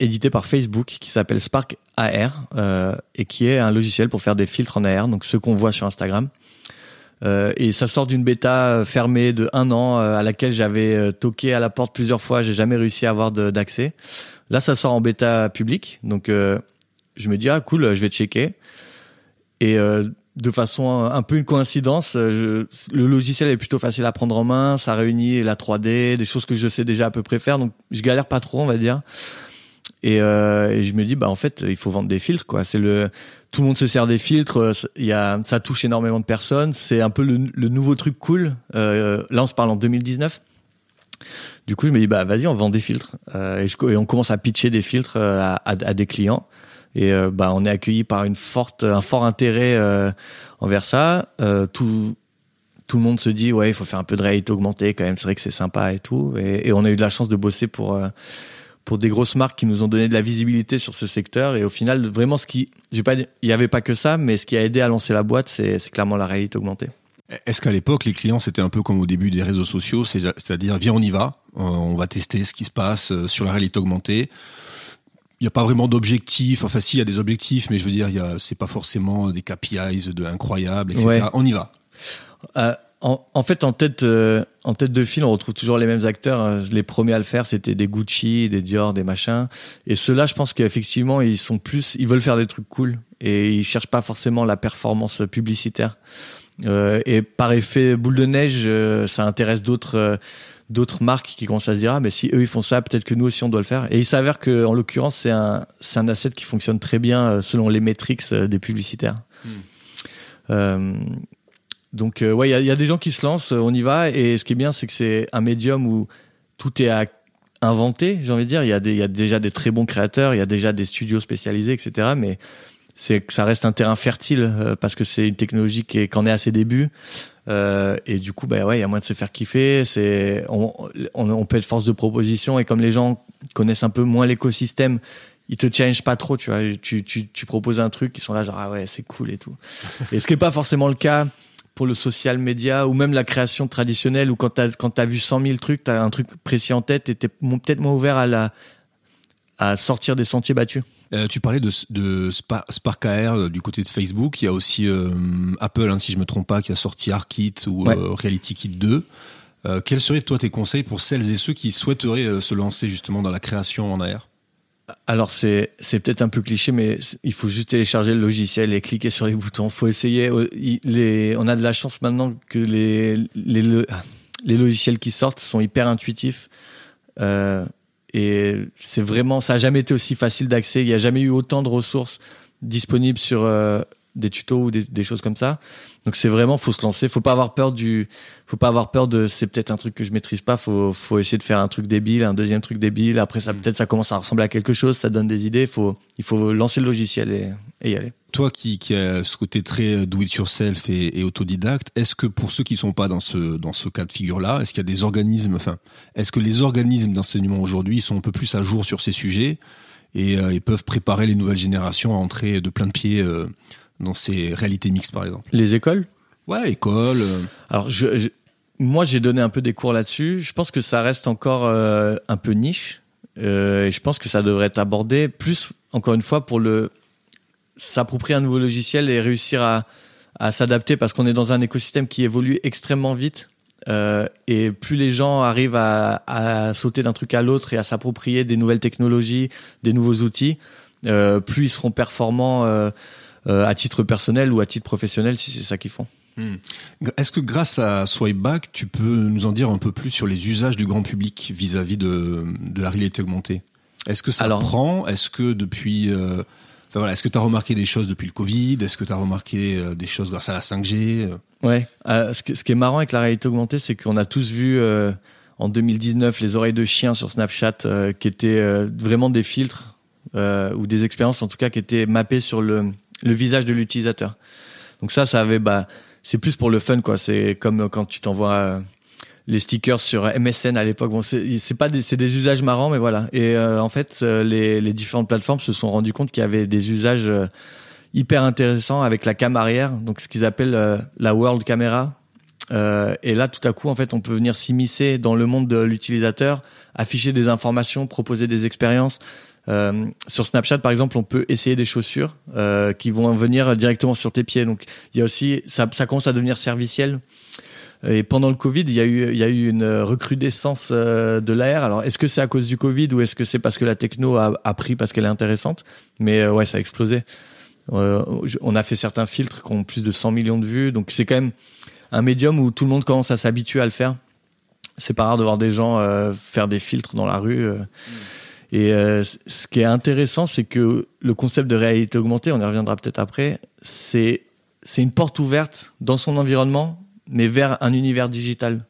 Speaker 2: édité par Facebook, qui s'appelle Spark AR, et qui est un logiciel pour faire des filtres en AR, donc ce qu'on voit sur Instagram. Euh, et ça sort d'une bêta fermée de un an euh, à laquelle j'avais euh, toqué à la porte plusieurs fois, j'ai jamais réussi à avoir d'accès. Là, ça sort en bêta publique, donc je me dis ah cool, je vais checker. Et de façon un peu une coïncidence, le logiciel est plutôt facile à prendre en main, ça réunit la 3D, des choses que je sais déjà à peu près faire, donc je galère pas trop, on va dire. Et, et je me dis bah en fait il faut vendre des filtres quoi. C'est le tout le monde se sert des filtres. Euh, y a, ça touche énormément de personnes. C'est un peu le, nouveau truc cool. Euh, là, on se parle en 2019. Du coup, je me dis bah vas-y, on vend des filtres euh, et, on commence à pitcher des filtres à, des clients. Et bah on est accueilli par une forte, un fort intérêt envers ça. tout tout le monde se dit ouais, il faut faire un peu de réalité augmentée quand même. C'est vrai que c'est sympa et tout. Et, on a eu de la chance de bosser pour pour des grosses marques qui nous ont donné de la visibilité sur ce secteur. Et au final, vraiment, ce qui, je vais pas il y avait pas que ça, mais ce qui a aidé à lancer la boîte, c'est clairement la réalité augmentée.
Speaker 1: Est-ce qu'à l'époque, les clients, c'était un peu comme au début des réseaux sociaux, c'est-à-dire, viens, on y va, euh, on va tester ce qui se passe euh, sur la réalité augmentée. Il n'y a pas vraiment d'objectifs. Enfin, si, il y a des objectifs, mais je veux dire, il y a, c'est pas forcément des KPIs de incroyables, etc. On y va.
Speaker 2: Euh, en, fait, en tête, euh, en tête de file, on retrouve toujours les mêmes acteurs. Hein. Les premiers à le faire, c'était des Gucci, des Dior, des machins. Et ceux-là, je pense qu'effectivement, ils sont plus, ils veulent faire des trucs cool et ils cherchent pas forcément la performance publicitaire. Euh, et par effet boule de neige, euh, ça intéresse d'autres d'autres marques qui commencent à se dire ah mais si eux ils font ça, peut-être que nous aussi on doit le faire. Et il s'avère que en l'occurrence, c'est un c'est un asset qui fonctionne très bien selon les métriques des publicitaires. Hmm. Donc euh, ouais, il y a, des gens qui se lancent, euh, on y va. Et ce qui est bien, c'est que c'est un médium où tout est à inventer, j'ai envie de dire. Il y, a des, y a déjà des très bons créateurs, il y a déjà des studios spécialisés, etc. Mais c'est que ça reste un terrain fertile euh, parce que c'est une technologie qui est, en est à ses débuts. Euh, et du coup, bah ouais, il y a moyen de se faire kiffer. C'est, on, on, on, peut être force de proposition et comme les gens connaissent un peu moins l'écosystème, ils te challenge pas trop, tu vois. Tu, tu, tu proposes un truc, ils sont là genre ah ouais, c'est cool et tout. et ce qui est pas forcément le cas pour le social media ou même la création traditionnelle ou quand t'as quand t'as vu 100 000 trucs, t'as un truc précis en tête et t'es peut-être moins ouvert à la à sortir des sentiers battus.
Speaker 1: Euh, tu parlais de, de Spark AR euh, du côté de Facebook. Il y a aussi euh, Apple, hein, si je me trompe pas, qui a sorti ARKit ou Reality Kit 2. quels seraient toi tes conseils pour celles et ceux qui souhaiteraient se lancer justement dans la création en AR
Speaker 2: alors c'est c'est peut-être un peu cliché, mais il faut juste télécharger le logiciel et cliquer sur les boutons. Faut essayer. Les, on a de la chance maintenant que les les, les logiciels qui sortent sont hyper intuitifs. Euh, et c'est vraiment, ça a jamais été aussi facile d'accès. Il n'y a jamais eu autant de ressources disponibles sur euh, des tutos ou des, choses comme ça. Donc c'est vraiment faut se lancer, faut pas avoir peur du, faut pas avoir peur de c'est peut-être un truc que je maîtrise pas, faut faut essayer de faire un truc débile, un deuxième truc débile. Après ça mm. peut-être ça commence à ressembler à quelque chose, ça donne des idées. Faut il faut lancer le logiciel et, et y aller.
Speaker 1: Toi qui qui a ce côté très do it yourself et, et autodidacte, est-ce que pour ceux qui sont pas dans ce dans ce cas de figure là, est-ce qu'il y a des organismes, enfin, est-ce que les organismes d'enseignement aujourd'hui sont un peu plus à jour sur ces sujets et, euh, peuvent préparer les nouvelles générations à entrer de plein de pieds euh, dans ces réalités mixtes, par exemple?
Speaker 2: Les écoles?
Speaker 1: Ouais, écoles. Euh.
Speaker 2: Alors, je, moi, j'ai donné un peu des cours là-dessus. Je pense que ça reste encore euh, un peu niche. Euh, et je pense que ça devrait être abordé plus, encore une fois, pour le s'approprier un nouveau logiciel et réussir à, à s'adapter parce qu'on est dans un écosystème qui évolue extrêmement vite. Euh, et plus les gens arrivent à, à sauter d'un truc à l'autre et à s'approprier des nouvelles technologies, des nouveaux outils, euh, plus ils seront performants euh, à titre personnel ou à titre professionnel si c'est ça qu'ils font.
Speaker 1: Hmm. Est-ce que grâce à Swipeback, tu peux nous en dire un peu plus sur les usages du grand public vis-à-vis de, de la réalité augmentée? Est-ce que ça prend? Est-ce que depuis... Euh, est-ce que tu as remarqué des choses depuis le Covid? Est-ce que tu as remarqué euh, des choses grâce à la 5G
Speaker 2: Ouais, ce, qui est marrant avec la réalité augmentée, c'est qu'on a tous vu en 2019 les oreilles de chien sur Snapchat qui étaient vraiment des filtres ou des expériences en tout cas qui étaient mappées sur le le visage de l'utilisateur. Donc ça, ça avait, bah, c'est plus pour le fun, quoi. C'est comme quand tu t'envoies euh, les stickers sur MSN à l'époque. C'est pas des, des usages marrants, mais voilà. Et euh, en fait, euh, les, différentes plateformes se sont rendues compte qu'il y avait des usages hyper intéressants avec la cam arrière, donc ce qu'ils appellent la World Camera. et là, tout à coup, en fait, on peut venir s'immiscer dans le monde de l'utilisateur, afficher des informations, proposer des expériences. Euh, sur Snapchat, par exemple, on peut essayer des chaussures euh, qui vont venir directement sur tes pieds. Donc, il y a aussi ça, ça commence à devenir serviciel. Et pendant le Covid, il y a eu, il y a eu une recrudescence euh, de l'AR. Alors, est-ce que c'est à cause du Covid ou est-ce que c'est parce que la techno a, a pris parce qu'elle est intéressante? Mais euh, ouais, ça a explosé. Euh, on a fait certains filtres qui ont plus de 100 millions de vues. Donc, c'est quand même un médium où tout le monde commence à s'habituer à le faire. C'est pas rare de voir des gens faire des filtres dans la rue. Mm. Et euh, ce qui est intéressant, c'est que le concept de réalité augmentée, on y reviendra peut-être après, c'est c'est une porte ouverte dans son environnement, mais vers un univers digital.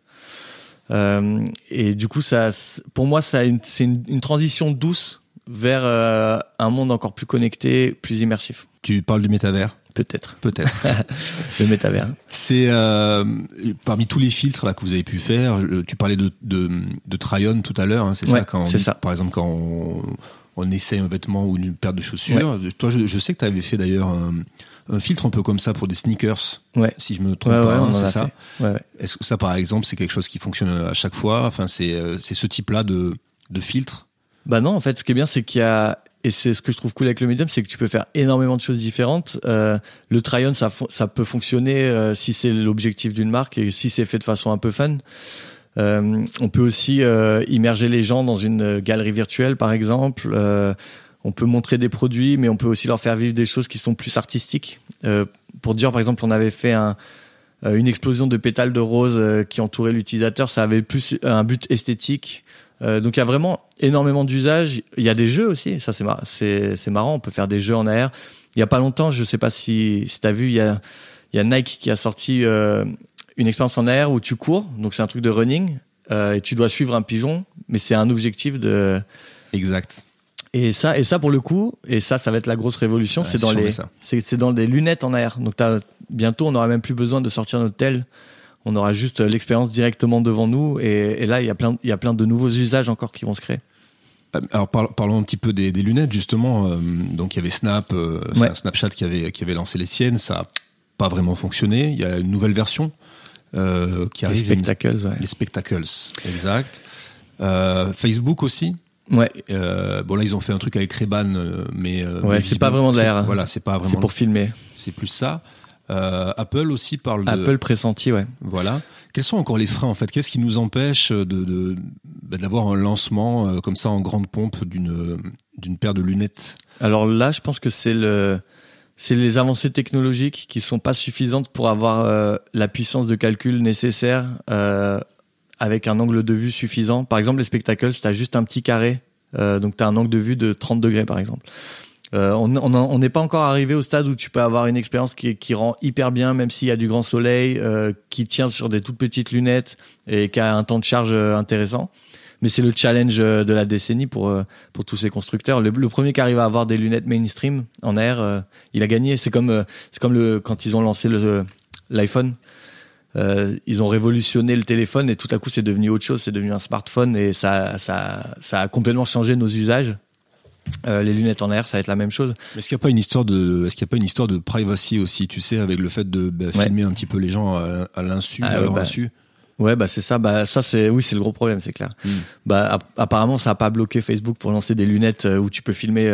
Speaker 2: Euh, et du coup, ça, pour moi, ça, c'est une, une, transition douce vers euh, un monde encore plus connecté, plus immersif.
Speaker 1: Tu parles du métavers?
Speaker 2: Peut-être.
Speaker 1: Peut-être.
Speaker 2: le métavers.
Speaker 1: C'est euh, parmi tous les filtres là que vous avez pu faire. Tu parlais de de, de try-on tout à l'heure. Hein, c'est ça quand
Speaker 2: c'est ça.
Speaker 1: Par exemple quand on, on essaie un vêtement ou une paire de chaussures. Toi, je, je, sais que tu avais fait d'ailleurs un, un, filtre un peu comme ça pour des sneakers.
Speaker 2: Ouais.
Speaker 1: Si je me trompe pas, hein, c'est ça. Est-ce que ça, par exemple, c'est quelque chose qui fonctionne à chaque fois? Enfin, c'est euh, c'est ce type-là de de filtre?
Speaker 2: Bah non, en fait, ce qui est bien, c'est qu'il y a et c'est ce que je trouve cool avec le Medium, c'est que tu peux faire énormément de choses différentes. Euh, le try-on, ça, ça peut fonctionner euh, si c'est l'objectif d'une marque et si c'est fait de façon un peu fun. Euh, on peut aussi immerger les gens dans une galerie virtuelle, par exemple. Euh, on peut montrer des produits, mais on peut aussi leur faire vivre des choses qui sont plus artistiques. pour dire, par exemple, on avait fait un, une explosion de pétales de rose qui entourait l'utilisateur. Ça avait plus un but esthétique. Euh, donc il y a vraiment énormément d'usages. Il y a des jeux aussi, ça c'est mar c'est marrant. On peut faire des jeux en AR. Il y a pas longtemps, je sais pas si si t'as vu, il y a y a Nike qui a sorti euh, une expérience en AR où tu cours. Donc c'est un truc de running euh, et tu dois suivre un pigeon, mais c'est un objectif de
Speaker 1: exact.
Speaker 2: Et ça, et ça pour le coup, et ça, ça va être la grosse révolution. c'est dans les, c'est dans des lunettes en AR. Donc bientôt, on n'aura même plus besoin de sortir notre tel on aura juste l'expérience directement devant nous et, là il y a plein il y a plein de nouveaux usages encore qui vont se créer.
Speaker 1: Euh, alors parlons un petit peu des, lunettes justement. Euh, donc il y avait Snap, euh, Snapchat qui avait qui avait lancé les siennes, ça a pas vraiment fonctionné. Il y a une nouvelle version qui arrive.
Speaker 2: Les spectacles,
Speaker 1: Les spectacles, exact. Facebook aussi.
Speaker 2: Ouais.
Speaker 1: bon là ils ont fait un truc avec Reban, mais
Speaker 2: ouais, c'est pas vraiment de l'air.
Speaker 1: Voilà, c'est pas vraiment.
Speaker 2: C'est pour filmer.
Speaker 1: C'est plus ça. Euh, Apple aussi parle de...
Speaker 2: Apple pressenti, ouais.
Speaker 1: Voilà. Quels sont encore les freins en fait? Qu'est-ce qui nous empêche de, bah, d'avoir un lancement euh, comme ça en grande pompe d'une d'une paire de lunettes?
Speaker 2: Alors là, je pense que c'est le c'est les avancées technologiques qui sont pas suffisantes pour avoir euh, la puissance de calcul nécessaire euh, avec un angle de vue suffisant. Par exemple, les spectacles, tu as juste un petit carré, donc tu as un angle de vue de 30 degrés par exemple. Euh, on n'est pas encore arrivé au stade où tu peux avoir une expérience qui, rend hyper bien, même s'il y a du grand soleil, euh, qui tient sur des toutes petites lunettes et qui a un temps de charge euh, intéressant. Mais c'est le challenge euh, de la décennie pour tous ces constructeurs. Le, premier qui arrive à avoir des lunettes mainstream en air, il a gagné. C'est comme quand ils ont lancé l'iPhone. Euh, ils ont révolutionné le téléphone et tout à coup c'est devenu autre chose, c'est devenu un smartphone et ça, ça, ça a complètement changé nos usages. Euh, les lunettes en air, ça va être la même chose.
Speaker 1: Est-ce qu'il n'y a pas une histoire de, est-ce qu'il y a pas une histoire de privacy aussi, tu sais, avec le fait de bah, filmer un petit peu les gens à, l'insu, ah à leur
Speaker 2: bah,
Speaker 1: insu?
Speaker 2: Ouais, bah c'est ça. Bah ça c'est, oui, c'est le gros problème, c'est clair. Hmm. Bah apparemment ça a pas bloqué Facebook pour lancer des lunettes euh, où tu peux filmer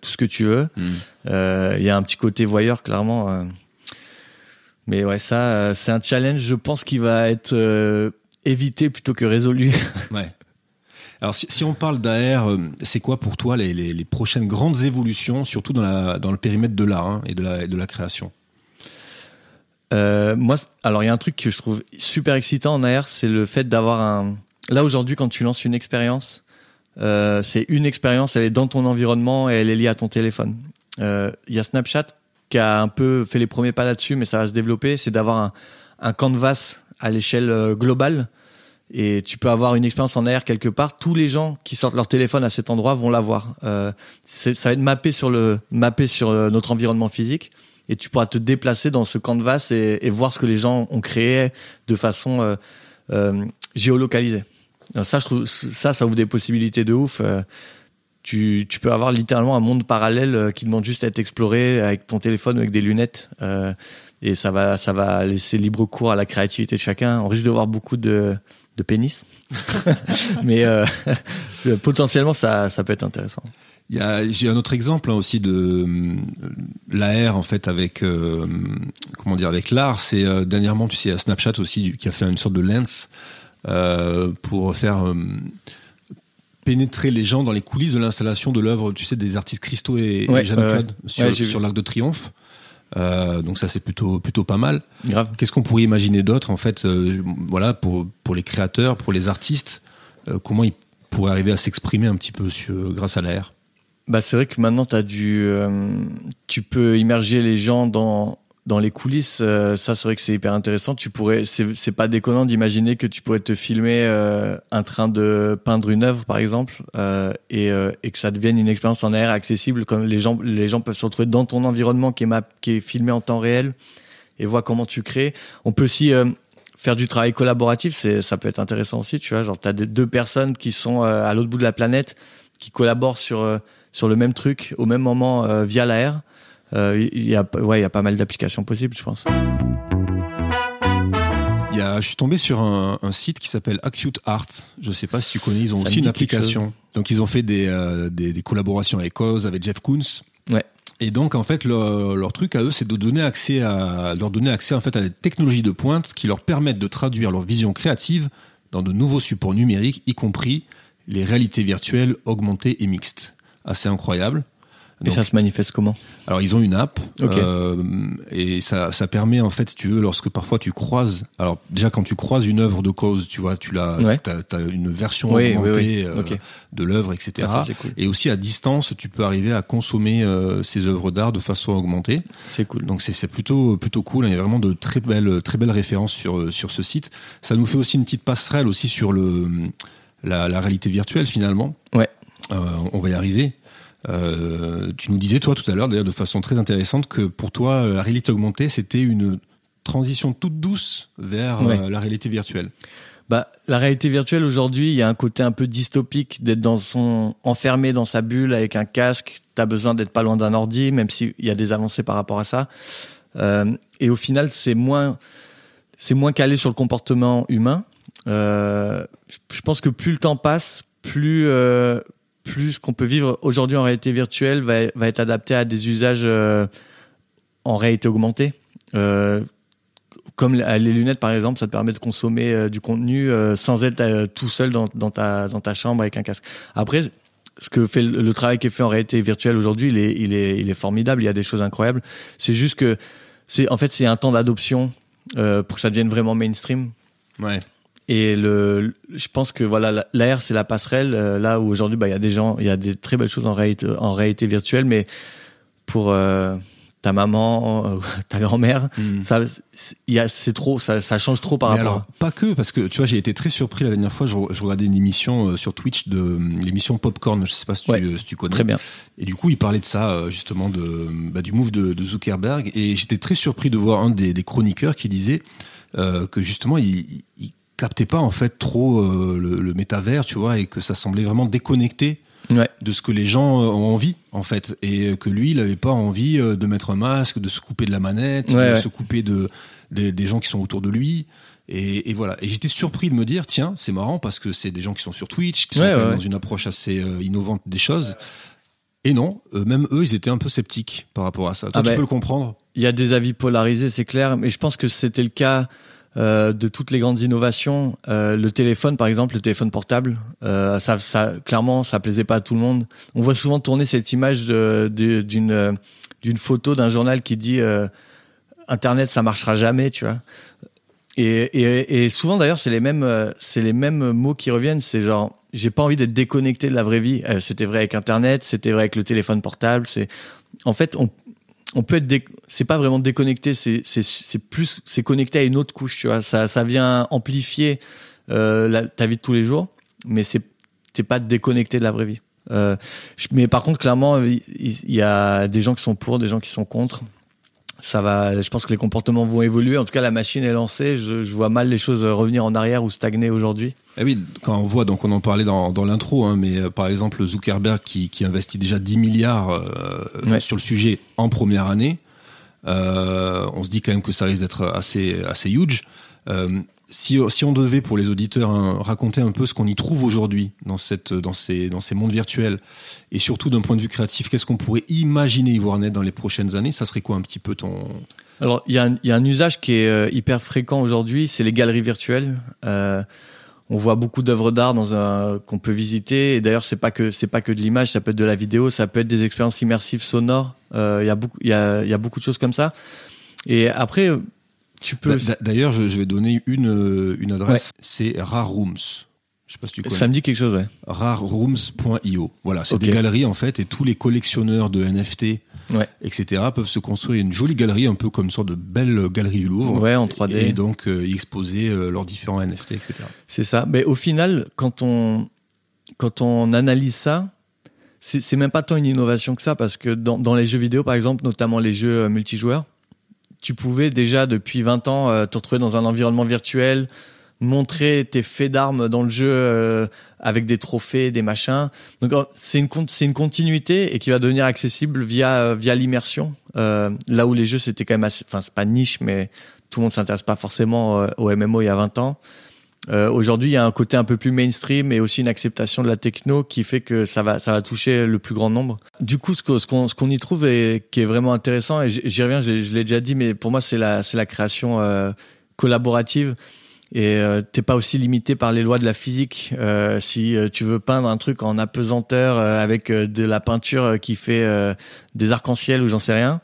Speaker 2: tout ce que tu veux. Hmm. Il y a un petit côté voyeur clairement. Mais ouais, ça, euh, c'est un challenge, je pense, qui va être euh, évité plutôt que résolu.
Speaker 1: ouais. Alors, si, si on parle d'AR, euh, c'est quoi pour toi les, les, les, prochaines grandes évolutions, surtout dans, la, dans le périmètre de l'art hein, et de la, de la création?
Speaker 2: Euh, Moi, alors il y a un truc que je trouve super excitant en AR, c'est le fait d'avoir un. Là aujourd'hui, quand tu lances une expérience, euh, c'est une expérience, elle est dans ton environnement et elle est liée à ton téléphone. Il y a Snapchat qui a un peu fait les premiers pas là-dessus, mais ça va se développer, c'est d'avoir un, un canvas à l'échelle euh, globale. Et tu peux avoir une expérience en air quelque part. Tous les gens qui sortent leur téléphone à cet endroit vont l'avoir. Euh, ça va être mappé sur le mappé sur euh, notre environnement physique. Et tu pourras te déplacer dans ce canvas et, et voir ce que les gens ont créé de façon euh, euh géolocalisée. ça, je trouve ça, ça ouvre des possibilités de ouf tu, peux avoir littéralement un monde parallèle euh, qui demande juste à être exploré avec ton téléphone ou avec des lunettes. Euh, et ça va, ça va laisser libre cours à la créativité de chacun. On risque de voir beaucoup de, pénis. Mais euh, potentiellement, ça, ça peut être intéressant.
Speaker 1: J'ai un autre exemple hein, aussi de l'AR en fait avec comment dire avec l'art. C'est dernièrement, tu sais, à Snapchat aussi qui a fait une sorte de lens pour faire pénétrer les gens dans les coulisses de l'installation de l'œuvre, tu sais, des artistes Christo et, Jeanne-Claude sur, l'Arc de Triomphe. Euh, donc ça c'est plutôt plutôt pas mal.
Speaker 2: Grave.
Speaker 1: Qu'est-ce qu'on pourrait imaginer d'autre en fait, euh, voilà pour pour les créateurs, pour les artistes, euh, comment ils pourraient arriver à s'exprimer un petit peu sur, grâce à l'air.
Speaker 2: Bah c'est vrai que maintenant as du, tu peux immerger les gens dans dans les coulisses, euh, ça c'est vrai que c'est hyper intéressant. Tu pourrais, c'est pas déconnant d'imaginer que tu pourrais te filmer euh, un train de peindre une œuvre par exemple, euh, et, et, que ça devienne une expérience en air accessible, comme les gens, les gens peuvent se retrouver dans ton environnement qui est map, qui est filmé en temps réel et voir comment tu crées. On peut aussi faire du travail collaboratif, c'est ça peut être intéressant aussi. Tu vois, genre t'as deux personnes qui sont à l'autre bout de la planète qui collaborent sur sur le même truc au même moment via l'air euh, il y a, ouais, il y a pas mal d'applications possibles, je pense.
Speaker 1: Il y a, je suis tombé sur un, un site qui s'appelle Acute Art. Je sais pas si tu connais. Ils ont aussi une application. Donc ils ont fait des, euh, des, des, collaborations avec Oz, avec Jeff Koons.
Speaker 2: Ouais.
Speaker 1: Et donc en fait leur, leur truc à eux, c'est de donner accès à leur donner accès en fait à des technologies de pointe qui leur permettent de traduire leur vision créative dans de nouveaux supports numériques, y compris les réalités virtuelles augmentées et mixtes. Assez incroyable
Speaker 2: et ça se manifeste comment
Speaker 1: Alors ils ont une app euh, et ça, ça permet en fait, si tu veux, lorsque parfois tu croises. Alors déjà quand tu croises une œuvre de cause, tu vois, tu l'as, ouais. t'as, as une version augmentée euh, de l'œuvre, etc. Ah, cool. Et aussi à distance, tu peux arriver à consommer euh, ces œuvres d'art de façon augmentée.
Speaker 2: C'est cool.
Speaker 1: Donc c'est, c'est plutôt plutôt cool. Il y a vraiment de très belles très belles références sur sur ce site. Ça nous fait aussi une petite passerelle aussi sur le la, la réalité virtuelle finalement.
Speaker 2: Ouais.
Speaker 1: On va y arriver. Euh, tu nous disais, toi, tout à l'heure, d'ailleurs, de façon très intéressante, que pour toi, euh, la réalité augmentée, c'était une transition toute douce vers euh, la réalité virtuelle.
Speaker 2: Bah, la réalité virtuelle aujourd'hui, il y a un côté un peu dystopique d'être dans son enfermé dans sa bulle avec un casque. T'as besoin d'être pas loin d'un ordi, même s'il y a des avancées par rapport à ça. Euh, et au final, c'est moins, c'est moins calé sur le comportement humain. Euh, je pense que plus le temps passe, plus euh, plus qu'on peut vivre aujourd'hui en réalité virtuelle va, va, être adapté à des usages euh, en réalité augmentée. Euh, comme les lunettes par exemple, ça te permet de consommer euh, du contenu sans être tout seul dans, ta, dans ta chambre avec un casque. Après, ce que fait le, travail qui est fait en réalité virtuelle aujourd'hui, il est, il, est, il est formidable, il y a des choses incroyables. C'est juste que, c'est en fait, c'est un temps d'adoption pour que ça devienne vraiment mainstream.
Speaker 1: Ouais.
Speaker 2: Et le, je pense que voilà, l'AR c'est la passerelle euh, là où aujourd'hui bah il y a des gens, il y a des très belles choses en réalité, en réalité virtuelle, mais pour euh, ta maman, euh, ta grand-mère, hmm. ça, il c'est trop, ça, ça change trop par rapport. Alors,
Speaker 1: pas que, parce que tu vois, j'ai été très surpris la dernière fois. Je, je regardais une émission sur Twitch de l'émission Popcorn. Je sais pas si tu, si tu connais.
Speaker 2: Très bien.
Speaker 1: Et du coup, il parlait de ça justement de bah, du move de, de, Zuckerberg. Et j'étais très surpris de voir un des, des chroniqueurs qui disait que justement, il, il captait pas en fait trop euh, le, le, métavers, tu vois, et que ça semblait vraiment déconnecté de ce que les gens euh, ont envie en fait, et que lui, il avait pas envie euh, de mettre un masque, de se couper de la manette, de se couper de, des gens qui sont autour de lui. Et, et voilà. Et j'étais surpris de me dire, tiens, c'est marrant parce que c'est des gens qui sont sur Twitch, qui sont dans une approche assez innovante des choses. Et non, même eux, ils étaient un peu sceptiques par rapport à ça. Toi, ah tu ben, peux le comprendre
Speaker 2: Il y a des avis polarisés, c'est clair, mais je pense que c'était le cas euh, de toutes les grandes innovations, euh, le téléphone par exemple, le téléphone portable, euh, ça, ça clairement ça plaisait pas à tout le monde. On voit souvent tourner cette image d'une d'une photo d'un journal qui dit Internet ça marchera jamais, tu vois. Et, et, et souvent d'ailleurs c'est les mêmes c'est les mêmes mots qui reviennent. C'est genre j'ai pas envie d'être déconnecté de la vraie vie. c'était vrai avec Internet, c'était vrai avec le téléphone portable. C'est en fait on, on peut être c'est pas vraiment déconnecté c'est c'est c'est plus c'est connecté à une autre couche tu vois. Ça ça vient amplifier euh, la, ta vie de tous les jours mais c'est t'es pas déconnecté de la vraie vie. Euh, mais par contre clairement il, y a des gens qui sont pour des gens qui sont contre ça va je pense que les comportements vont évoluer. En tout cas la machine est lancée. Je, je vois mal les choses revenir en arrière ou stagner aujourd'hui.
Speaker 1: Eh oui, quand on voit, donc on en parlait dans, dans l'intro, hein, mais euh, par exemple Zuckerberg qui, qui investit déjà 10 milliards euh, sur le sujet en première année, euh, on se dit quand même que ça risque d'être assez assez huge. Euh, si, on devait pour les auditeurs hein, raconter un peu ce qu'on y trouve aujourd'hui dans ces mondes virtuels et surtout d'un point de vue créatif, qu'est-ce qu'on pourrait imaginer y voir naître dans les prochaines années Ça serait quoi un petit peu ton
Speaker 2: alors, il y, a un, usage qui est hyper fréquent aujourd'hui, c'est les galeries virtuelles. Euh, on voit beaucoup d'œuvres d'art qu'on peut visiter et d'ailleurs c'est pas pas que de l'image ça peut être de la vidéo ça peut être des expériences immersives sonores euh, il y a beaucoup de choses comme ça et après tu peux
Speaker 1: d'ailleurs je, vais donner une une adresse c'est Rare Rooms je sais pas si tu connais.
Speaker 2: Ça me dit quelque chose, ouais.
Speaker 1: Rarerooms.io. Voilà, c'est des galeries en fait, et tous les collectionneurs de NFT
Speaker 2: ouais.
Speaker 1: etc., peuvent se construire une jolie galerie, un peu comme une sorte de belle galerie du Louvre.
Speaker 2: Ouais, en 3D.
Speaker 1: Et, donc euh, y exposer euh, leurs différents NFT, etc.
Speaker 2: C'est ça. Mais au final, quand on, quand on analyse ça, c'est même pas tant une innovation que ça, parce que dans, dans les jeux vidéo, par exemple, notamment les jeux euh, multijoueurs, tu pouvais déjà depuis 20 ans te retrouver dans un environnement virtuel, montrer tes faits d'armes dans le jeu euh, avec des trophées, des machins. Donc c'est une c'est une continuité et qui va devenir accessible via euh, via l'immersion. Euh, là où les jeux c'était quand même assez, enfin c'est pas niche mais tout le monde s'intéresse pas forcément au MMO il y a 20 ans. Aujourd'hui, il y a un côté un peu plus mainstream et aussi une acceptation de la techno qui fait que ça va, ça va toucher le plus grand nombre. Du coup, ce qu'on, ce qu'on, y trouve et qui est vraiment intéressant, et j'y reviens, je, l'ai déjà dit, mais pour moi, c'est la, c'est la création collaborative et euh, t'es pas aussi limité par les lois de la physique. Euh, si euh, tu veux peindre un truc en apesanteur euh, avec de la peinture qui fait des arcs-en-ciel ou j'en sais rien,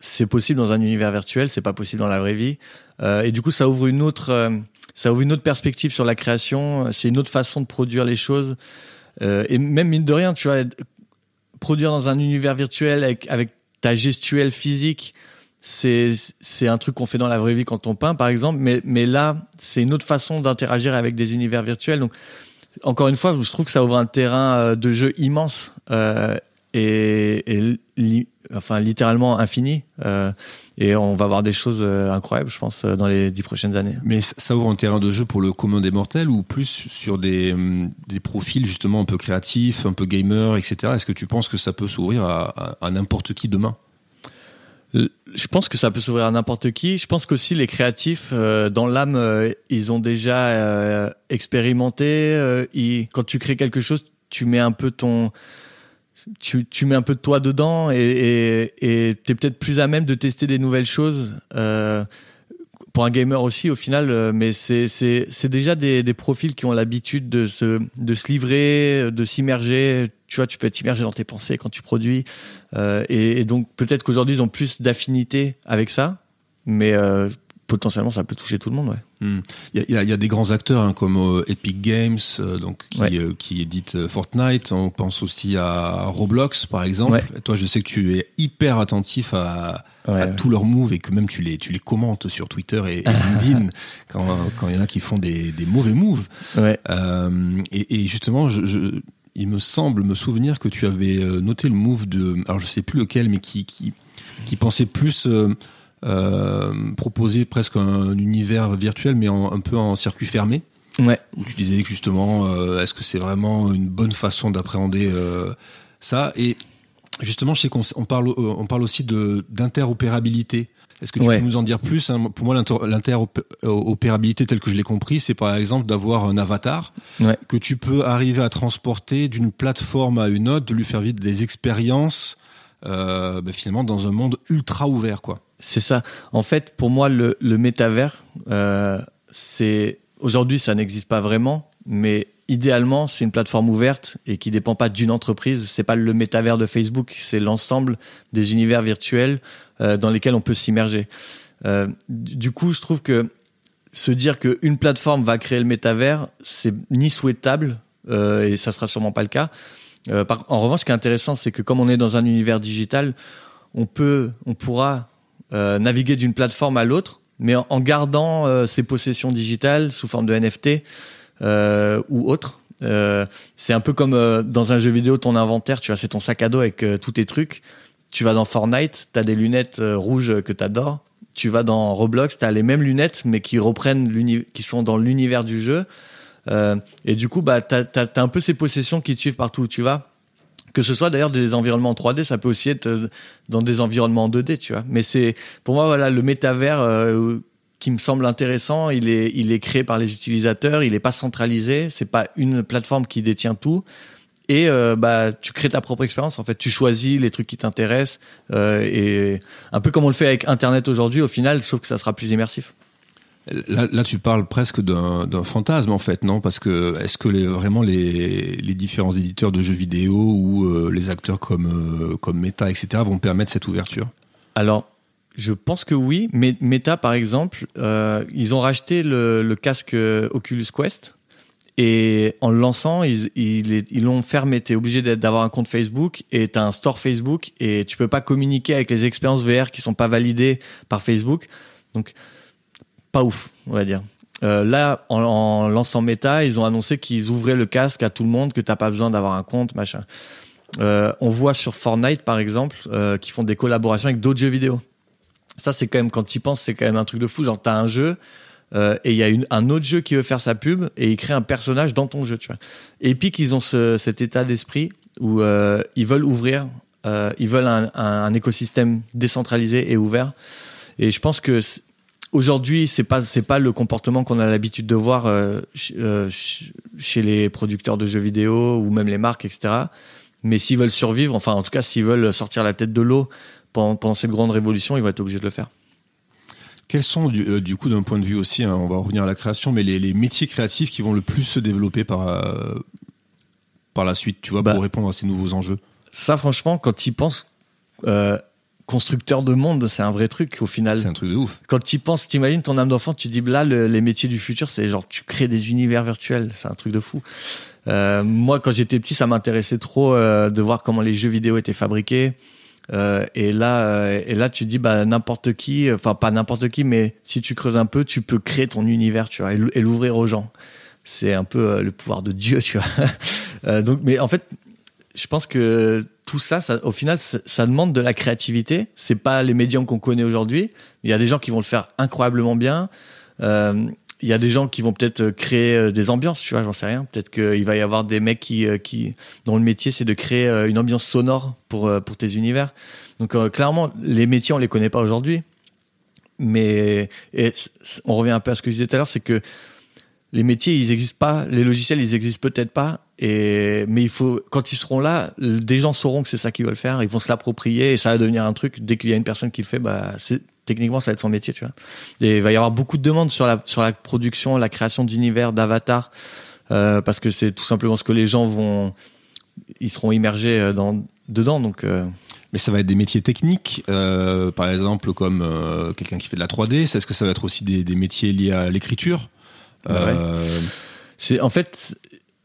Speaker 2: c'est possible dans un univers virtuel, c'est pas possible dans la vraie vie. et du coup, ça ouvre une autre, ça ouvre une autre perspective sur la création. C'est une autre façon de produire les choses. et même mine de rien, tu vois, produire dans un univers virtuel avec, avec ta gestuelle physique c'est c'est un truc qu'on fait dans la vraie vie quand on peint par exemple mais mais là c'est une autre façon d'interagir avec des univers virtuels donc encore une fois je trouve que ça ouvre un terrain euh, de jeu immense euh, et, et enfin littéralement infini euh, et on va voir des choses euh, incroyables je pense dans les dix prochaines années
Speaker 1: mais ça ouvre un terrain de jeu pour le commun des mortels ou plus sur des des profils justement un peu créatifs un peu gamer etc est-ce que tu penses que ça peut s'ouvrir à, à n'importe qui demain?
Speaker 2: Je pense que ça peut s'ouvrir à n'importe qui. Je pense qu'aussi les créatifs, euh, dans l'âme, euh, ils ont déjà euh, expérimenté. quand tu crées quelque chose, tu mets un peu ton, tu, tu mets un peu de toi dedans et et t'es peut-être plus à même de tester des nouvelles choses. pour un gamer aussi, au final, mais c'est déjà des profils qui ont l'habitude de se de se livrer, de s'immerger tu vois, tu peux être immergé dans tes pensées quand tu produis. Euh, et, donc peut-être qu'aujourd'hui ils ont plus d'affinité avec ça, mais euh, potentiellement ça peut toucher tout le monde. Ouais.
Speaker 1: Hmm. Il y, a, y, a, des grands acteurs hein, comme euh, Epic Games, euh, donc qui, euh, qui édite Fortnite. On pense aussi à Roblox par exemple. toi, je sais que tu es hyper attentif à, à tous leurs moves et que même tu les tu les commentes sur Twitter et, LinkedIn quand quand il y en a qui font des, des mauvais moves. Et, et, justement, je, je il me semble me souvenir que tu avais noté le move de, alors je sais plus lequel, mais qui qui, qui pensait plus euh, proposer presque un, univers virtuel, mais un peu en circuit fermé.
Speaker 2: Ouais.
Speaker 1: Où tu disais que justement, euh, est-ce que c'est vraiment une bonne façon d'appréhender euh, ça? Et justement, je sais qu'on on parle, on parle aussi de d'interopérabilité. Est-ce que tu peux nous en dire plus hein? Pour moi, l'interopérabilité telle que je l'ai compris, c'est par exemple d'avoir un avatar
Speaker 2: ouais.
Speaker 1: que tu peux arriver à transporter d'une plateforme à une autre, de lui faire vivre des expériences, euh, ben finalement dans un monde ultra ouvert, quoi.
Speaker 2: C'est ça. En fait, pour moi, le, le métavers, euh, c'est aujourd'hui, ça n'existe pas vraiment, mais idéalement, c'est une plateforme ouverte et qui dépend pas d'une entreprise. C'est pas le métavers de Facebook, c'est l'ensemble des univers virtuels euh, dans lesquels on peut s'immerger. Euh, du coup, je trouve que se dire qu'une plateforme va créer le métavers, c'est ni souhaitable euh, et ça sera sûrement pas le cas. Euh, par, en revanche, ce qui est intéressant, c'est que comme on est dans un univers digital, on peut, on pourra naviguer d'une plateforme à l'autre, mais en, gardant euh, ses possessions digitales sous forme de NFT euh, ou autre. c'est un peu comme dans un jeu vidéo, ton inventaire, tu vois, c'est ton sac à dos avec tous tes trucs. Tu vas dans Fortnite, t'as des lunettes rouges que t'adores. Tu vas dans Roblox, t'as les mêmes lunettes, mais qui reprennent qui sont dans l'univers du jeu. et du coup, bah, t'as as, un peu ces possessions qui te suivent partout où tu vas que ce soit d'ailleurs des environnements en 3D, ça peut aussi être euh, dans des environnements en 2D, tu vois. Mais c'est pour moi voilà le métavers euh, qui me semble intéressant. Il est il est créé par les utilisateurs, il est pas centralisé, c'est pas une plateforme qui détient tout. Et euh, bah tu crées ta propre expérience. En fait, tu choisis les trucs qui t'intéressent et un peu comme on le fait avec Internet aujourd'hui. Au final, sauf que ça sera plus immersif.
Speaker 1: Là, tu parles presque d'un fantasme en fait, non? Parce que est-ce que vraiment les, différents éditeurs de jeux vidéo ou euh, les acteurs comme euh, Meta, etc., vont permettre cette ouverture?
Speaker 2: Alors, je pense que oui. Mais Meta, par exemple, euh, ils ont racheté le, casque Oculus Quest et en le lançant, ils ils l'ont fermé. T'es obligé d'avoir un compte Facebook et t'as un store Facebook et tu peux pas communiquer avec les expériences VR qui sont pas validées par Facebook. Donc pas ouf, on va dire. Euh, là, en, lançant Meta, ils ont annoncé qu'ils ouvraient le casque à tout le monde, que t'as pas besoin d'avoir un compte, machin. Euh, on voit sur Fortnite, par exemple, euh, qui font des collaborations avec d'autres jeux vidéo. Ça, c'est quand même, quand tu penses, c'est quand même un truc de fou. Genre, t'as un jeu, euh, et il y a un autre jeu qui veut faire sa pub, et il crée un personnage dans ton jeu, tu vois. Et puis qu'ils ont ce, cet état d'esprit où ils veulent ouvrir, ils veulent un écosystème décentralisé et ouvert. Et je pense que Aujourd'hui, c'est pas c'est pas le comportement qu'on a l'habitude de voir euh, euh chez les producteurs de jeux vidéo ou même les marques, etc. Mais s'ils veulent survivre, enfin en tout cas s'ils veulent sortir la tête de l'eau pendant, pendant, cette grande révolution, ils vont être obligés de le faire.
Speaker 1: Quels sont du, euh, du coup d'un point de vue aussi, hein, on va revenir à la création, mais les, les, métiers créatifs qui vont le plus se développer par euh, par la suite, tu vois, bah, pour répondre à ces nouveaux enjeux?
Speaker 2: Ça, franchement, quand penses, euh, constructeur de monde, c'est un vrai truc au final.
Speaker 1: C'est un truc de ouf.
Speaker 2: Quand tu penses, t'imagines ton âme d'enfant, tu dis là les métiers du futur, c'est genre tu crées des univers virtuels, c'est un truc de fou. Euh, moi, quand j'étais petit, ça m'intéressait trop euh, de voir comment les jeux vidéo étaient fabriqués. Euh, et là, et là, tu dis bah n'importe qui, enfin pas n'importe qui, mais si tu creuses un peu, tu peux créer ton univers, tu vois, et l'ouvrir aux gens. C'est un peu le pouvoir de Dieu, tu vois. donc, mais en fait, je pense que tout ça, au final, ça, demande de la créativité. C'est pas les médiums qu'on connaît aujourd'hui. Il y a des gens qui vont le faire incroyablement bien. Euh, il y a des gens qui vont peut-être créer euh, des ambiances, tu vois, j'en sais rien. Peut-être qu'il va y avoir des mecs qui, euh, dont le métier c'est de créer une ambiance sonore pour pour tes univers. Donc clairement, les métiers on les connaît pas aujourd'hui, mais on revient un peu à ce que je disais tout à l'heure, c'est que les métiers ils existent pas, les logiciels ils existent peut-être pas, et mais il faut quand ils seront là, des gens sauront que c'est ça qu'ils veulent faire, ils vont se l'approprier et ça va devenir un truc. Dès qu'il y a une personne qui le fait, bah c'est techniquement ça va être son métier, tu vois. Et il va y avoir beaucoup de demandes sur la sur la production, la création d'univers, d'avatars, euh, parce que c'est tout simplement ce que les gens vont, ils seront immergés euh, dans dedans, donc. Euh...
Speaker 1: Mais ça va être des métiers techniques, euh, par exemple comme euh, quelqu'un qui fait de la 3D. Est-ce que ça va être aussi des, des métiers liés à l'écriture?
Speaker 2: Euh, C'est en fait,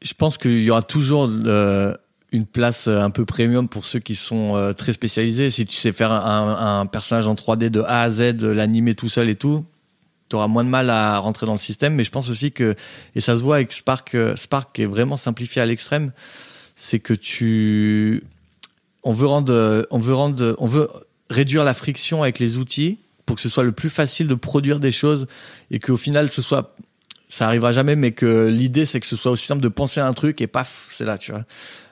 Speaker 2: je pense qu'il y aura toujours euh, une place un peu premium pour ceux qui sont euh, très spécialisés. Si tu sais faire un, un, personnage en 3D de A à Z, l'animer tout seul et tout, tu auras moins de mal à rentrer dans le système. Mais je pense aussi que, et ça se voit avec Spark, Spark est vraiment simplifié à l'extrême, c'est que tu on veut rendre, on veut rendre, on veut réduire la friction avec les outils pour que ce soit le plus facile de produire des choses et qu'au final ce soit ça arrivera jamais mais que l'idée c'est que ce soit aussi simple de penser à un truc et paf c'est là tu vois.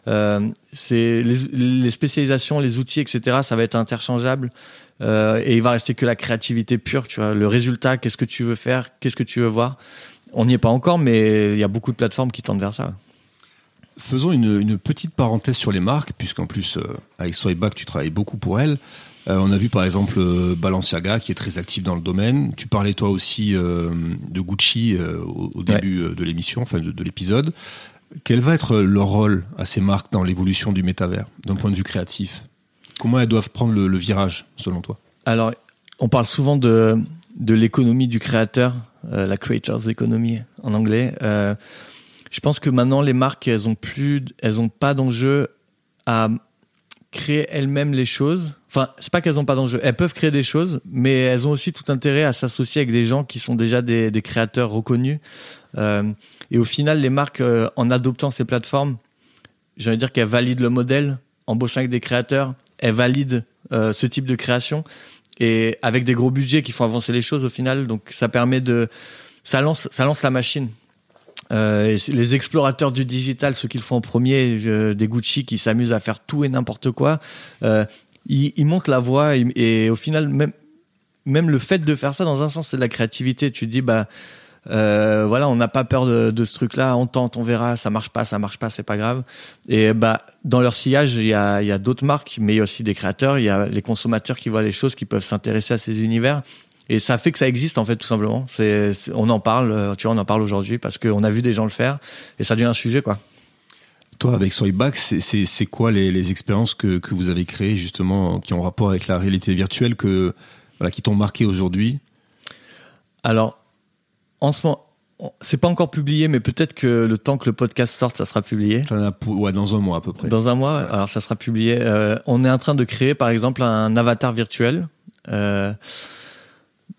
Speaker 2: Euh, c'est les, spécialisations les outils etc ça va être interchangeable euh, et il va rester que la créativité pure tu vois. Le résultat qu'est-ce que tu veux faire qu'est-ce que tu veux voir. On n'y est pas encore mais il y a beaucoup de plateformes qui tendent vers ça.
Speaker 1: Faisons une, petite parenthèse sur les marques, puisqu'en plus, euh, avec Swipeback, tu travailles beaucoup pour elles. Euh, on a vu par exemple euh, Balenciaga qui est très actif dans le domaine. Tu parlais toi aussi euh, de Gucci au, au, début ouais. de l'émission, enfin de, de l'épisode. Quel va être leur rôle à ces marques dans l'évolution du métavers, d'un point de vue créatif? Comment elles doivent prendre le, le, virage, selon toi?
Speaker 2: Alors, on parle souvent de, de l'économie du créateur, la creator's economy en anglais je pense que maintenant les marques elles ont plus elles ont pas d'enjeu à créer elles-mêmes les choses. Enfin c'est pas qu'elles ont pas d'enjeu. Elles peuvent créer des choses mais elles ont aussi tout intérêt à s'associer avec des gens qui sont déjà des, des créateurs reconnus. Euh, et au final les marques euh, en adoptant ces plateformes j'ai envie de dire qu'elles valident le modèle embauchant avec des créateurs. Elles valident euh, ce type de création et avec des gros budgets qui font avancer les choses au final. Donc ça permet de ça lance ça lance la machine euh, les explorateurs du digital, ceux qui le font en premier, des Gucci qui s'amusent à faire tout et n'importe quoi, euh, ils, montent la voie et, au final, même, le fait de faire ça, dans un sens, c'est de la créativité. Tu dis, bah, euh, voilà, on n'a pas peur de, ce truc-là, on tente, on verra, ça marche pas, ça marche pas, c'est pas grave. Et bah, dans leur sillage, il y a, y a d'autres marques, mais il y a aussi des créateurs, il y a les consommateurs qui voient les choses, qui peuvent s'intéresser à ces univers et ça fait que ça existe en fait tout simplement. C'est, on en parle, tu vois, on en parle aujourd'hui parce qu'on a vu des gens le faire et ça devient un sujet quoi.
Speaker 1: Toi, avec Soyback, c'est quoi les, les expériences que, que vous avez créées justement qui ont rapport avec la réalité virtuelle que voilà, qui t'ont marqué aujourd'hui?
Speaker 2: Alors, en ce moment, c'est pas encore publié, mais peut-être que le temps que le podcast sorte, ça sera publié.
Speaker 1: ouais, dans un mois à peu près.
Speaker 2: Dans un mois, ouais. alors ça sera publié. Euh, on est en train de créer, par exemple, un avatar virtuel. Euh,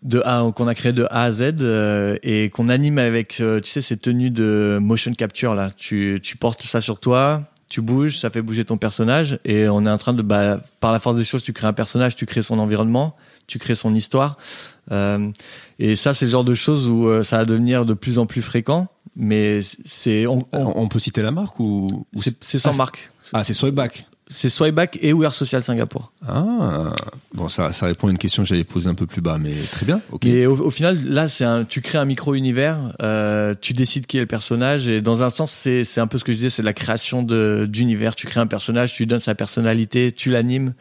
Speaker 2: de A qu'on a créé de A à Z euh, et qu'on anime avec euh, tu sais ces tenues de motion capture là. Tu tu portes ça sur toi tu bouges ça fait bouger ton personnage et on est en train de bah, par la force des choses tu crées un personnage tu crées son environnement tu crées son histoire. Euh, et ça c'est le genre de choses où ça va devenir de plus en plus fréquent mais c'est on,
Speaker 1: on, on, peut citer la marque ou, ou
Speaker 2: c'est sans
Speaker 1: ah,
Speaker 2: marque.
Speaker 1: Ah c'est Swipeback
Speaker 2: c'est Swipeback et We Are Social Singapour.
Speaker 1: Ah, bon, ça, ça répond à une question que j'allais poser un peu plus bas, mais très bien.
Speaker 2: Et au, au, final, là, c'est un, tu crées un micro-univers, euh, tu décides qui est le personnage, et dans un sens, c'est, c'est un peu ce que je disais, c'est la création de, d'univers. Tu crées un personnage, tu lui donnes sa personnalité, tu l'animes.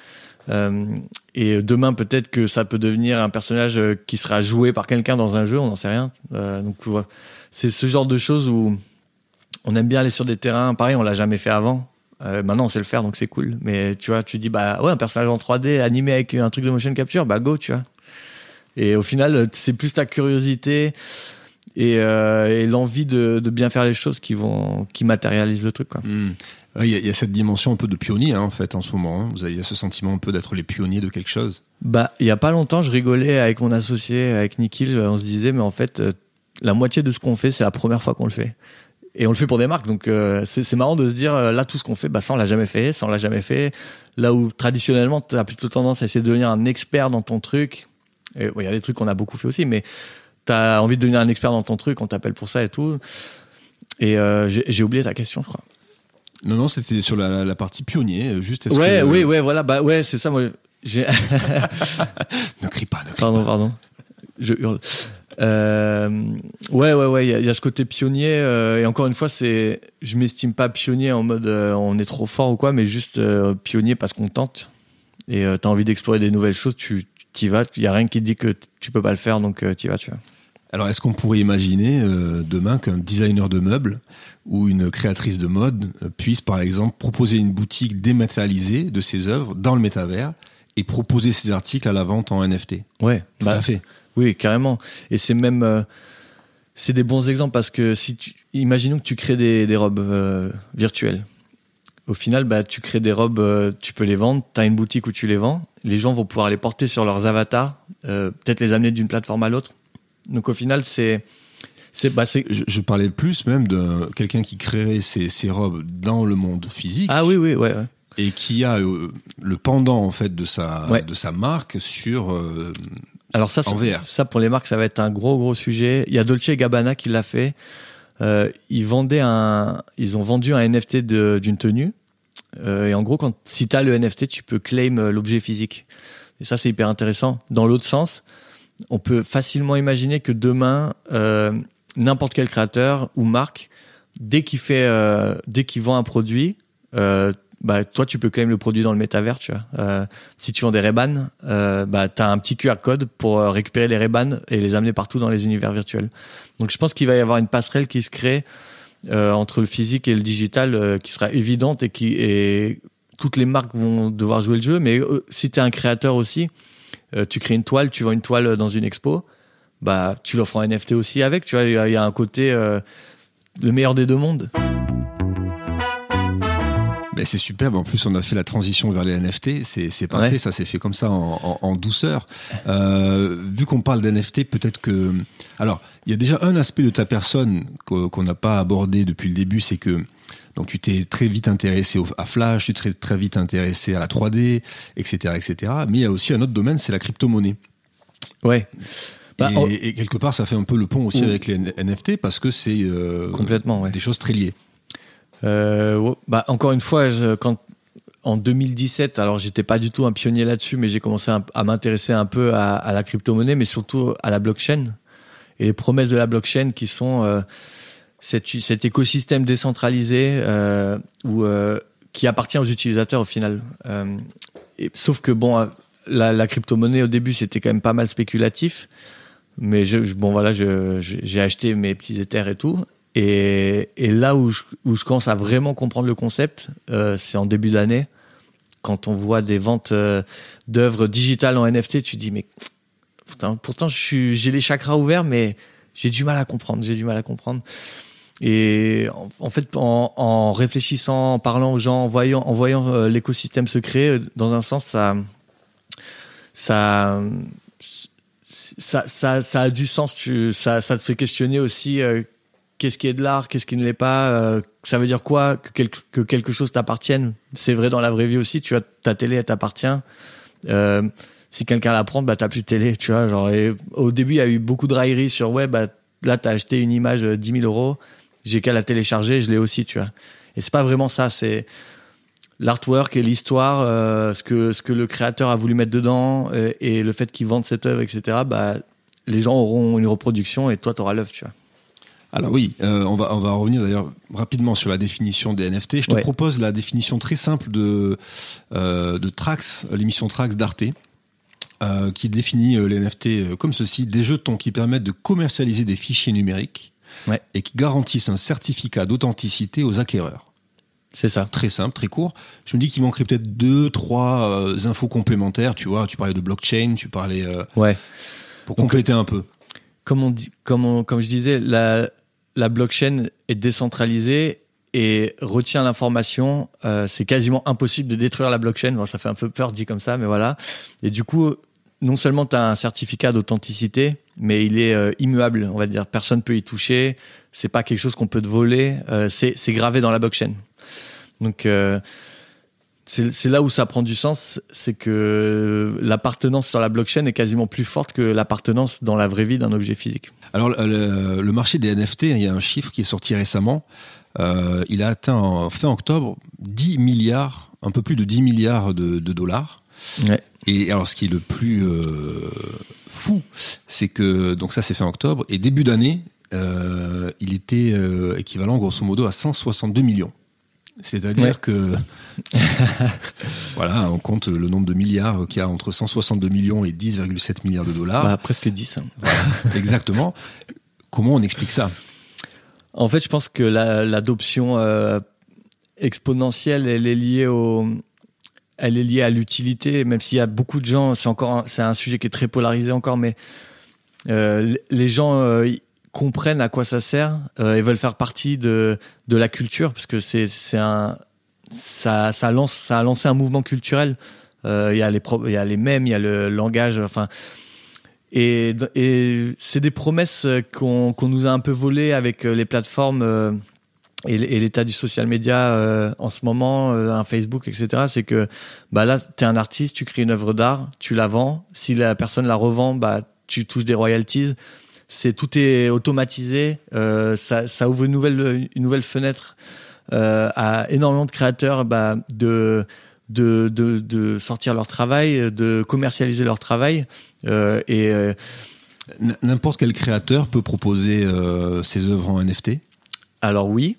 Speaker 2: Euh, et demain, peut-être que ça peut devenir un personnage qui sera joué par quelqu'un dans un jeu, on n'en sait rien. Euh, donc, voilà. c'est ce genre de choses où on aime bien aller sur des terrains. Pareil, on l'a jamais fait avant. Euh, maintenant, on sait le faire, donc c'est cool. Mais tu vois, tu dis, bah ouais, un personnage en 3D animé avec un truc de motion capture, bah go, tu vois. Et au final, c'est plus ta curiosité et, euh, et l'envie de, de, bien faire les choses qui vont, qui matérialisent le truc, quoi.
Speaker 1: Mmh. Il y, a, il y, a, cette dimension un peu de pionnier hein, en fait en ce moment. Hein. Vous avez ce sentiment un peu d'être les pionniers de quelque chose?
Speaker 2: Bah, il y a pas longtemps, je rigolais avec mon associé, avec Nikhil. On se disait, mais en fait, euh, la moitié de ce qu'on fait, c'est la première fois qu'on le fait et on le fait pour des marques donc euh, c'est marrant de se dire euh, là tout ce qu'on fait bah ça on l'a jamais fait ça on l'a jamais fait. Là où traditionnellement tu as plutôt tendance à essayer de devenir un expert dans ton truc et il ouais, y a des trucs qu'on a beaucoup fait aussi mais tu as envie de devenir un expert dans ton truc on t'appelle pour ça et tout. Et euh, j'ai oublié ta question je crois.
Speaker 1: Non non c'était sur la, la, partie pionnier juste
Speaker 2: ouais
Speaker 1: que,
Speaker 2: oui ouais voilà bah ouais c'est ça moi
Speaker 1: ne crie pas ne crie
Speaker 2: pardon
Speaker 1: pas.
Speaker 2: pardon. Je hurle euh, ouais, ouais, ouais. Il y, y, a ce côté pionnier. Euh, et encore une fois, c'est, je m'estime pas pionnier en mode euh, on est trop fort ou quoi, mais juste euh, pionnier parce qu'on tente. Et t'as envie d'explorer des nouvelles choses, tu t'y vas. Il y a rien qui te dit que tu peux pas le faire, donc t'y vas, tu vois.
Speaker 1: Alors, est-ce qu'on pourrait imaginer demain qu'un designer de meubles ou une créatrice de mode puisse, par exemple, proposer une boutique dématérialisée de ses œuvres dans le métavers et proposer ses articles à la vente en NFT
Speaker 2: Ouais,
Speaker 1: Tout
Speaker 2: bah,
Speaker 1: à fait.
Speaker 2: Oui, carrément. Et c'est même, euh, c'est des bons exemples parce que si tu, imaginons que tu crées des, des robes euh, virtuelles. Au final, bah, tu crées des robes, euh, tu peux les vendre. Tu as une boutique où tu les vends. Les gens vont pouvoir les porter sur leurs avatars, peut-être les amener d'une plateforme à l'autre. Donc au final, c'est, c'est, bah, c'est.
Speaker 1: Je, je parlais plus même de quelqu'un qui créerait ses, ses robes dans le monde physique
Speaker 2: Ah oui, oui, ouais. ouais.
Speaker 1: et qui a euh, le pendant en fait de sa
Speaker 2: Ouais.
Speaker 1: de sa marque sur euh,
Speaker 2: Alors ça,
Speaker 1: En
Speaker 2: ça,
Speaker 1: VR.
Speaker 2: ça pour les marques, ça va être un gros gros sujet. Il y a Dolce et Gabbana qui l'a fait. Euh, ils vendaient un, ils ont vendu un NFT d'une tenue. Euh, et en gros, quand si t'as le NFT, tu peux claim euh, l'objet physique. Et ça, c'est hyper intéressant. Dans l'autre sens, on peut facilement imaginer que demain, euh, n'importe quel créateur ou marque, dès qu'il fait, euh, dès qu'il vend un produit, euh, bah toi tu peux claim le produit dans le métavers, tu vois. Euh, si tu vends des Ray-Ban, euh, bah t'as un petit QR code pour euh, récupérer les Ray-Ban et les amener partout dans les univers virtuels. Donc je pense qu'il va y avoir une passerelle qui se crée euh, entre le physique et le digital euh, qui sera évidente et qui et toutes les marques vont devoir jouer le jeu. Mais euh, si t'es un créateur aussi, tu crées une toile, tu vends une toile dans une expo, bah tu l'offres en NFT aussi avec. Tu vois, il y a- un côté le meilleur des deux mondes.
Speaker 1: Mais c'est superbe. En plus, on a fait la transition vers les NFT. C'est parfait.
Speaker 2: Ouais.
Speaker 1: Ça s'est fait comme ça en, en, en douceur. Euh, vu qu'on parle d'NFT, peut-être que. Alors, il y a déjà un aspect de ta personne qu'o- qu'on n'a pas abordé depuis le début, c'est que. Donc tu t'es très vite intéressé au, à Flash, tu t'es très, vite intéressé à la 3D, etc., etc. Mais il y a aussi un autre domaine, c'est la crypto-monnaie.
Speaker 2: Ouais. Bah,
Speaker 1: et, quelque part, ça fait un peu le pont aussi avec les NFT parce que c'est euh,
Speaker 2: Complètement, ouais.
Speaker 1: des choses très liées.
Speaker 2: Euh, bah encore une fois, en 2017, alors j'étais pas du tout un pionnier là-dessus, mais j'ai commencé à, m'intéresser un peu à, la crypto-monnaie, mais surtout à la blockchain et les promesses de la blockchain qui sont euh, cet, écosystème décentralisé euh, où, qui appartient aux utilisateurs au final. Sauf que bon, la, crypto-monnaie au début c'était quand même pas mal spéculatif, mais bon voilà, j'ai acheté mes petits éthers et tout. Et, et là où je, où je commence à vraiment comprendre le concept, euh, c'est en début d'année, quand on voit des ventes euh, d'œuvres digitales en NFT, tu dis mais putain, pourtant j'ai les chakras ouverts, mais j'ai du mal à comprendre, j'ai du mal à comprendre. Et en, fait, en, en réfléchissant, en parlant aux gens, en voyant, en voyant euh, l'écosystème se créer, euh, dans un sens, ça, ça, ça, ça, ça a du sens. Tu, ça, ça te fait questionner aussi qu'est-ce qui est de l'art, qu'est-ce qui ne l'est pas. euh, ça veut dire quoi que quelque, que quelque chose t'appartienne. C'est vrai dans la vraie vie aussi. Tu as ta télé, elle t'appartient. Euh, si quelqu'un la prend, bah t'as plus de télé, tu vois. Genre, et au début, il y a eu beaucoup de railleries sur ouais, bah là t'as acheté une image euh, 10 000 euros, j'ai qu'à la télécharger, je l'ai aussi, tu vois. Et c'est pas vraiment ça. C'est l'artwork et l'histoire, euh, ce que ce que le créateur a voulu mettre dedans euh, et le fait qu'il vende cette œuvre, etc. Bah les gens auront une reproduction et toi t'auras l'œuvre, tu vois.
Speaker 1: Alors oui, euh, on va on va revenir d'ailleurs rapidement sur la définition des NFT. Je te
Speaker 2: Ouais.
Speaker 1: propose la définition très simple de euh, de Trax, l'émission Trax d'Arte, euh, qui définit euh, les NFT euh, comme ceci des jetons qui permettent de commercialiser des fichiers numériques
Speaker 2: Ouais.
Speaker 1: et qui garantissent un certificat d'authenticité aux acquéreurs.
Speaker 2: C'est ça.
Speaker 1: Très simple, très court. Je me dis qu'il manquerait peut-être deux, trois euh, infos complémentaires. Tu vois, tu parlais de blockchain, tu parlais euh,
Speaker 2: Ouais.
Speaker 1: pour compléter un peu.
Speaker 2: comme on dit, comme on- comme je disais, la la blockchain est décentralisée et retient l'information. Euh, c'est quasiment impossible de détruire la blockchain. Bon, ça fait un peu peur dit comme ça, mais voilà. Et du coup, non seulement tu as un certificat d'authenticité, mais il est euh, immuable. On va dire, personne peut y toucher. C'est pas quelque chose qu'on peut te voler. Euh, c'est gravé dans la blockchain. Donc euh, c'est là où ça prend du sens, c'est que l'appartenance sur la blockchain est quasiment plus forte que l'appartenance dans la vraie vie d'un objet physique.
Speaker 1: Alors le, marché des NFT, il y a un chiffre qui est sorti récemment. Euh, il a atteint en fin octobre 10 milliards, un peu plus de 10 milliards de, de dollars.
Speaker 2: Ouais.
Speaker 1: Et alors ce qui est le plus euh, fou, c'est que donc ça c'est fin octobre et début d'année, euh, il était équivalent grosso modo à 162 millions. C'est-à-dire que voilà, on compte le nombre de milliards qu'il y a entre 162 millions et 10,7 milliards de dollars.
Speaker 2: Bah, presque 10. Hein.
Speaker 1: exactement. Comment on explique ça?
Speaker 2: En fait, je pense que l'adoption euh, exponentielle, elle est liée au, elle est liée à l'utilité, même s'il y a beaucoup de gens, c'est encore, c'est un sujet qui est très polarisé encore, mais euh, les gens euh, comprennent à quoi ça sert euh, et veulent faire partie de de la culture parce que c'est c'est un ça a lancé un mouvement culturel. Euh, il y a les mêmes, il y a le langage, enfin. Et, c'est des promesses qu'on nous a un peu volées avec les plateformes et, l'état du social media euh, en ce moment, euh, un Facebook, etc. C'est que bah là, t'es un artiste, tu crées une œuvre d'art, tu la vends. Si la personne la revend, bah tu touches des royalties. C'est tout est automatisé. Euh, ça, ouvre une nouvelle fenêtre euh, à énormément de créateurs bah, de de, de, de sortir leur travail, de commercialiser leur travail et
Speaker 1: N'importe quel créateur peut proposer ses œuvres en NFT
Speaker 2: Alors oui,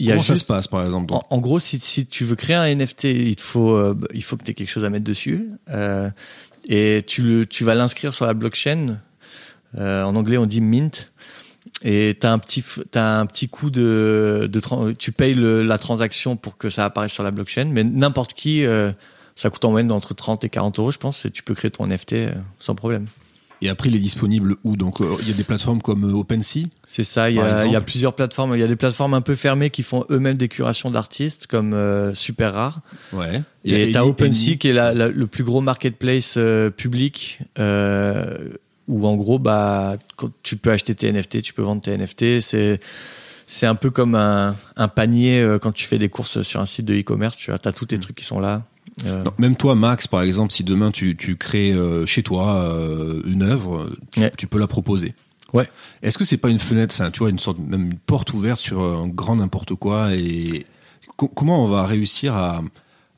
Speaker 1: il Comment ça se passe par exemple
Speaker 2: en, gros, si, si, tu veux créer un NFT, il te faut euh, il faut que tu aies quelque chose à mettre dessus euh, et tu le tu vas l'inscrire sur la blockchain. Euh, en anglais, on dit mint. Et t'as un petit t'as un petit coût de de tu payes le, la transaction pour que ça apparaisse sur la blockchain, mais n'importe qui euh, ça coûte en moyenne entre 30 et 40 euros, je pense, et tu peux créer ton NFT euh, sans problème.
Speaker 1: Et après, il est disponible où? Donc, euh, il y a des plateformes comme OpenSea?
Speaker 2: C'est ça, il y, a, plusieurs plateformes. Il y a des plateformes un peu fermées qui font eux-mêmes des curations d'artistes, comme euh, Super Rare.
Speaker 1: Ouais.
Speaker 2: Et t'as OpenSea qui est la, le plus gros marketplace public, où en gros, bah, tu peux acheter tes NFT, tu peux vendre tes NFT. C'est c'est un peu comme un, un panier quand tu fais des courses sur un site de e-commerce. Tu as tous tes mm. trucs qui sont là.
Speaker 1: Euh. même toi, Max, par exemple, si demain tu, tu crées euh, chez toi euh, une œuvre, tu, peux la proposer.
Speaker 2: Ouais.
Speaker 1: Est-ce que c'est pas une fenêtre, enfin, tu vois, une sorte même une porte ouverte sur un grand n'importe quoi et comment on va réussir à,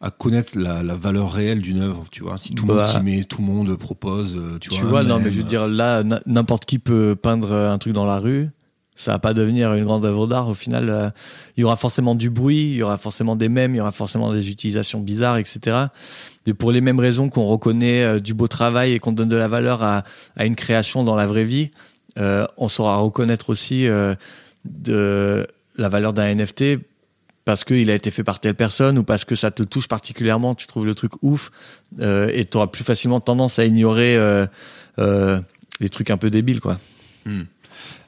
Speaker 1: à connaître la, la valeur réelle d'une œuvre, tu vois Si tout le monde bah. s'y met, tout le monde propose, tu,
Speaker 2: tu vois. non, mais je veux dire, là, n'importe qui peut peindre un truc dans la rue ça va pas devenir une grande œuvre d'art. Au final, euh, il y aura forcément du bruit, il y aura forcément des mèmes, il y aura forcément des utilisations bizarres, etc. Mais pour les mêmes raisons qu'on reconnaît euh, du beau travail et qu'on donne de la valeur à, à, une création dans la vraie vie, euh, on saura reconnaître aussi de la valeur d'un NFT parce qu'il a été fait par telle personne ou parce que ça te touche particulièrement, tu trouves le truc ouf et tu auras plus facilement tendance à ignorer les trucs un peu débiles, quoi.
Speaker 1: Hmm.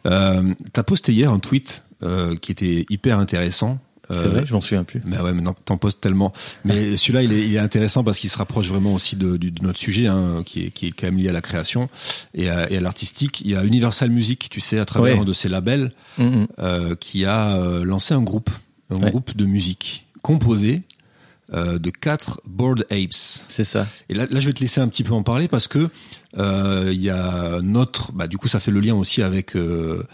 Speaker 1: Euh, T'as posté hier un tweet euh, qui était hyper intéressant.
Speaker 2: C'est vrai, je m'en souviens plus.
Speaker 1: Mais ouais, maintenant t'en postes tellement. Mais celui-là, il est, il est, intéressant parce qu'il se rapproche vraiment aussi de, de, notre sujet, hein, qui, est, qui est quand même lié à la création et à, à l'artistique. Il y a Universal Music, tu sais, à travers un de ses labels, mm-hmm. euh, qui a euh, lancé un groupe, un groupe de musique composé euh, de quatre Bored Apes.
Speaker 2: C'est ça.
Speaker 1: Et là, là, je vais te laisser un petit peu en parler parce que euh, il y a notre, bah, du coup, ça fait le lien aussi avec, euh,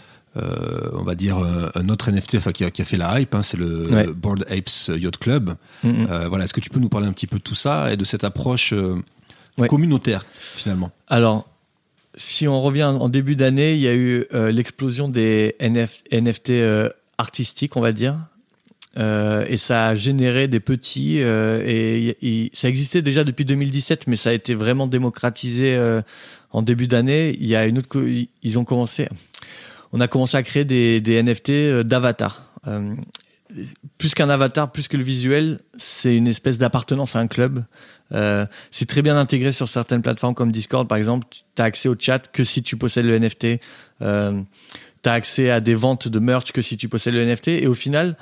Speaker 1: on va dire, un autre NFT, enfin, qui a, qui a fait la hype, hein, c'est le, Bored Apes Yacht Club. Mm-hmm. voilà, est-ce que tu peux nous parler un petit peu de tout ça et de cette approche communautaire finalement?
Speaker 2: Alors. Si on revient en début d'année, il y a eu l'explosion des NFT artistiques, on va dire, euh, et ça a généré des petits euh, et, ça existait déjà depuis 2017 mais ça a été vraiment démocratisé euh, en début d'année. Il y a une autre ils ont commencé on a commencé à créer des, des NFT euh, d'avatar. Plus qu'un avatar plus que le visuel c'est une espèce d'appartenance à un club. C'est très bien intégré sur certaines plateformes comme Discord par exemple. Tu as accès au chat que si tu possèdes le NFT euh, tu as accès à des ventes de merch que si tu possèdes le NFT et au final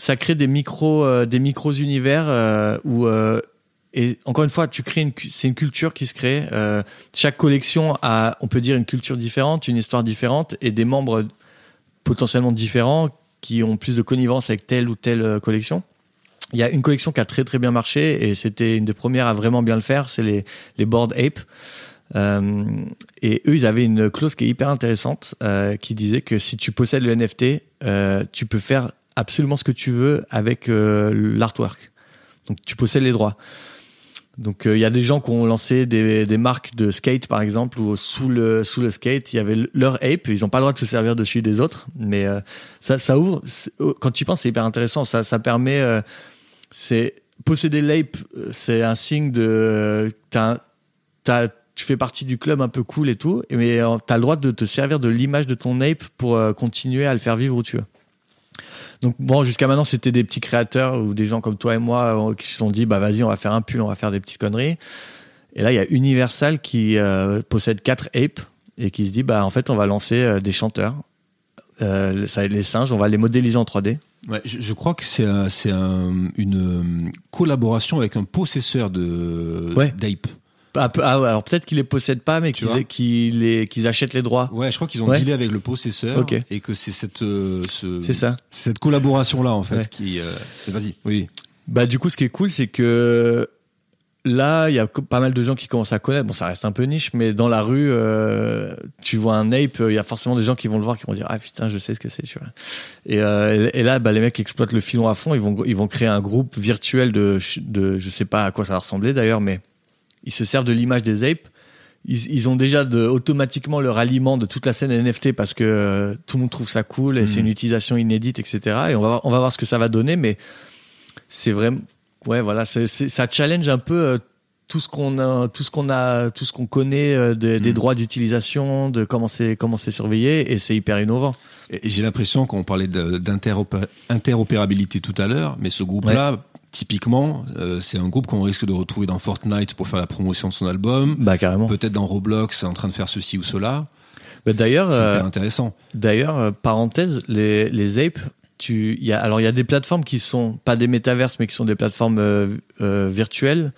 Speaker 2: ça crée des micros, euh, univers euh, où euh, et encore une fois, tu crées une, c'est une culture qui se crée. chaque collection a, on peut dire, une culture différente, une histoire différente, et des membres potentiellement différents qui ont plus de connivence avec telle ou telle collection. Il y a une collection qui a très très bien marché et c'était une des premières à vraiment bien le faire, c'est les les Board Ape. Et eux, ils avaient une clause qui est hyper intéressante, qui disait que si tu possèdes le NFT, tu peux faire absolument ce que tu veux avec euh, l'artwork. Donc tu possèdes les droits. Donc il y a des gens qui ont lancé des, des marques de skate par exemple où sous le sous le skate il y avait leur ape, ils n'ont pas le droit de se servir de celui des autres, mais ça ça ouvre quand tu y penses c'est hyper intéressant, ça ça permet c'est posséder l'ape c'est un signe de t'as t'as tu fais partie du club un peu cool et tout, mais tu as le droit de te servir de l'image de ton ape pour continuer à le faire vivre où tu veux. Donc bon, jusqu'à maintenant, c'était des petits créateurs ou des gens comme toi et moi euh, qui se sont dit, bah vas-y, on va faire un pull, on va faire des petites conneries. Et là, il y a Universal qui euh, possède quatre apes et qui se dit, bah en fait, on va lancer euh, des chanteurs. ça, les singes, on va les modéliser en 3D.
Speaker 1: Ouais, je, crois que c'est une collaboration avec un possesseur de
Speaker 2: ouais.
Speaker 1: d'ape.
Speaker 2: Ah, ah alors peut-être qu'ils les possèdent pas, mais qu'ils achètent les droits.
Speaker 1: Ouais, je crois qu'ils ont dealé avec le possesseur et que c'est cette euh,
Speaker 2: c'est ça
Speaker 1: cette collaboration là en fait qui. Euh, vas-y, oui.
Speaker 2: Bah du coup, ce qui est cool, c'est que là, il y a pas mal de gens qui commencent à connaître. Bon, ça reste un peu niche, mais dans la rue, euh, tu vois un ape, il y a forcément des gens qui vont le voir, qui vont dire ah putain, je sais ce que c'est, tu vois. Et, et là, bah les mecs exploitent le filon à fond. Ils vont ils vont créer un groupe virtuel de de je sais pas à quoi ça va ressembler d'ailleurs, mais ils se servent de l'image des apes. Ils, ont déjà de, automatiquement le ralliement de toute la scène NFT parce que euh, tout le monde trouve ça cool et c'est hmm. une utilisation inédite, etc. Et on va, on va voir ce que ça va donner, mais c'est vraiment, ouais, voilà, c'est, ça challenge un peu euh, tout ce qu'on a, tout ce qu'on a, tout ce qu'on connaît euh, des hmm. droits d'utilisation, de comment c'est, comment c'est surveillé, et c'est hyper innovant.
Speaker 1: Et j'ai l'impression qu'on parlait d'interopérabilité tout à l'heure, mais ce groupe-là typiquement, euh, c'est un groupe qu'on risque de retrouver dans Fortnite pour faire la promotion de son album.
Speaker 2: Bah carrément.
Speaker 1: Peut-être dans Roblox en train de faire ceci ou cela.
Speaker 2: Bah, d'ailleurs,
Speaker 1: c'est euh, intéressant.
Speaker 2: D'ailleurs, euh, parenthèse, les les apes, tu, y a, alors il y a des plateformes qui sont pas des métaverses, mais qui sont des plateformes virtuelles.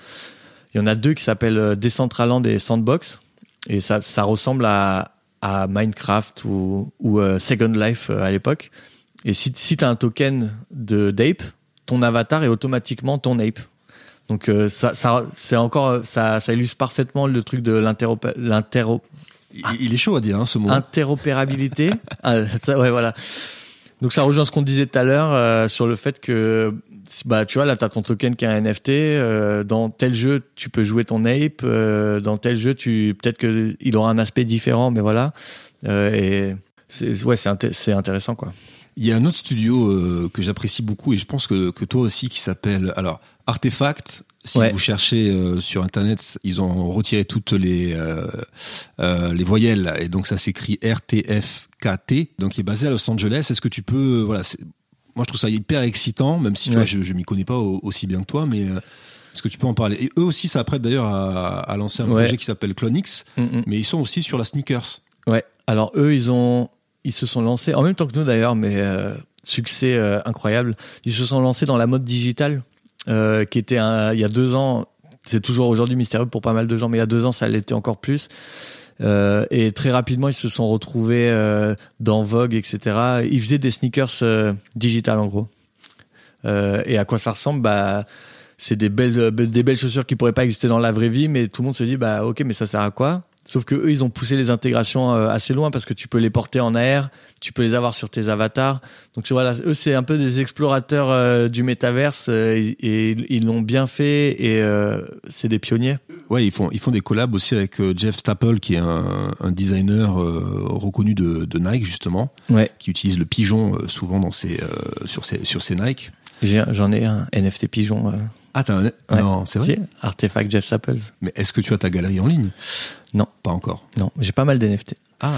Speaker 2: Il y en a deux qui s'appellent Decentraland et Sandbox, et ça ça ressemble à à Minecraft ou ou Second Life à l'époque. Et si si t'as un token de d'ape, ton avatar est automatiquement ton ape. Donc euh, ça, ça c'est encore ça, ça illustre parfaitement le truc de l'interopérabilité.
Speaker 1: Il est chaud à dire hein, ce mot.
Speaker 2: Interopérabilité. ah, ça, ouais voilà. Donc ça rejoint ce qu'on disait tout à l'heure euh, sur le fait que bah tu vois là t'as ton token qui est un NFT euh, dans tel jeu tu peux jouer ton ape dans tel jeu tu peut-être que il aura un aspect différent mais voilà et c'est ouais c'est intéressant quoi.
Speaker 1: Il y a un autre studio euh, que j'apprécie beaucoup et je pense que, que toi aussi qui s'appelle alors Artefact. Si vous cherchez euh, sur internet, ils ont retiré toutes les euh, les voyelles et donc ça s'écrit RTFKT. Donc il est basé à Los Angeles. Est-ce que tu peux voilà moi je trouve ça hyper excitant même si tu vois je je m'y connais pas aussi bien que toi mais est-ce que tu peux en parler? Et eux aussi, ça apprête d'ailleurs à, à, lancer un projet qui s'appelle Clonix, mm, mm. mais ils sont aussi sur la sneakers.
Speaker 2: Ouais. Alors eux, ils ont ils se sont lancés en même temps que nous d'ailleurs, mais euh, succès euh, incroyable. Ils se sont lancés dans la mode digitale, euh, qui était il y a deux ans. C'est toujours aujourd'hui mystérieux pour pas mal de gens, mais il y a deux ans, ça l'était encore plus. Et très rapidement, ils se sont retrouvés dans Vogue, etc. Ils faisaient des sneakers digitales en gros. et à quoi ça ressemble? Bah, c'est des belles, des belles chaussures qui pourraient pas exister dans la vraie vie, mais tout le monde se dit bah ok, mais ça sert à quoi? Sauf que eux, ils ont poussé les intégrations euh, assez loin parce que tu peux les porter en air, tu peux les avoir sur tes avatars. Donc voilà, eux, c'est un peu des explorateurs euh, du métaverse euh, et, ils l'ont bien fait et c'est des pionniers.
Speaker 1: Ouais, ils font ils font des collabs aussi avec Jeff Staple qui est un, un designer reconnu de, de, Nike justement,
Speaker 2: ouais.
Speaker 1: qui utilise le pigeon souvent dans ses sur ses sur ses Nike.
Speaker 2: J'en ai, un NFT pigeon.
Speaker 1: Ah, t'as un... Non, c'est vrai?
Speaker 2: Artefact Jeff Staples.
Speaker 1: Mais est-ce que tu as ta galerie en ligne?
Speaker 2: Non.
Speaker 1: Pas encore.
Speaker 2: Non, j'ai pas mal d'NFT.
Speaker 1: Ah.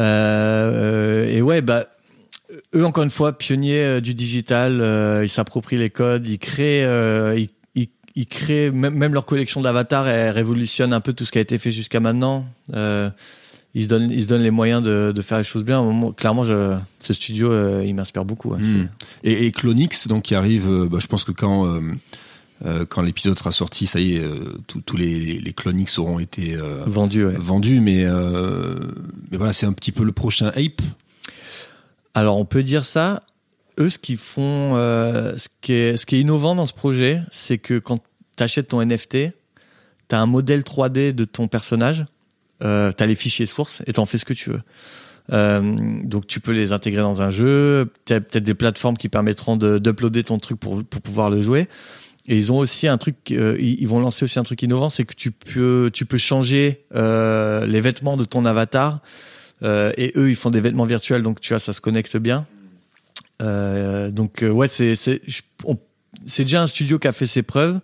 Speaker 2: Euh, et ouais, bah, eux, encore une fois, pionniers euh, du digital, euh, ils s'approprient les codes, ils créent, euh, ils, ils, ils, créent, même, leur collection d'avatars, elle révolutionne un peu tout ce qui a été fait jusqu'à maintenant. Euh, ils se donnent, ils se donnent les moyens de, de faire les choses bien. Clairement, je, ce studio, euh, il m'inspire beaucoup.
Speaker 1: Hmm. Et, et, Clonix, donc qui arrive, euh, bah, je pense que quand euh, quand l'épisode sera sorti, ça y est, tous les, les Clonix auront été
Speaker 2: vendus. Ouais.
Speaker 1: Vendus, mais mais voilà, c'est un petit peu le prochain Ape.
Speaker 2: Alors, on peut dire ça. Eux, ce qu'ils font, ce qui est ce qui est innovant dans ce projet, c'est que quand tu achètes ton NFT, tu as un modèle 3D de ton personnage euh, tu as les fichiers sources et tu en fais ce que tu veux. Euh, donc tu peux les intégrer dans un jeu, peut-être des plateformes qui permettront d'uploader ton truc pour, pour pouvoir le jouer. Et ils ont aussi un truc, ils vont lancer aussi un truc innovant, c'est que tu peux, tu peux changer les vêtements de ton avatar. et eux, ils font des vêtements virtuels, donc tu vois, ça se connecte bien. donc ouais, c'est déjà un studio qui a fait ses preuves.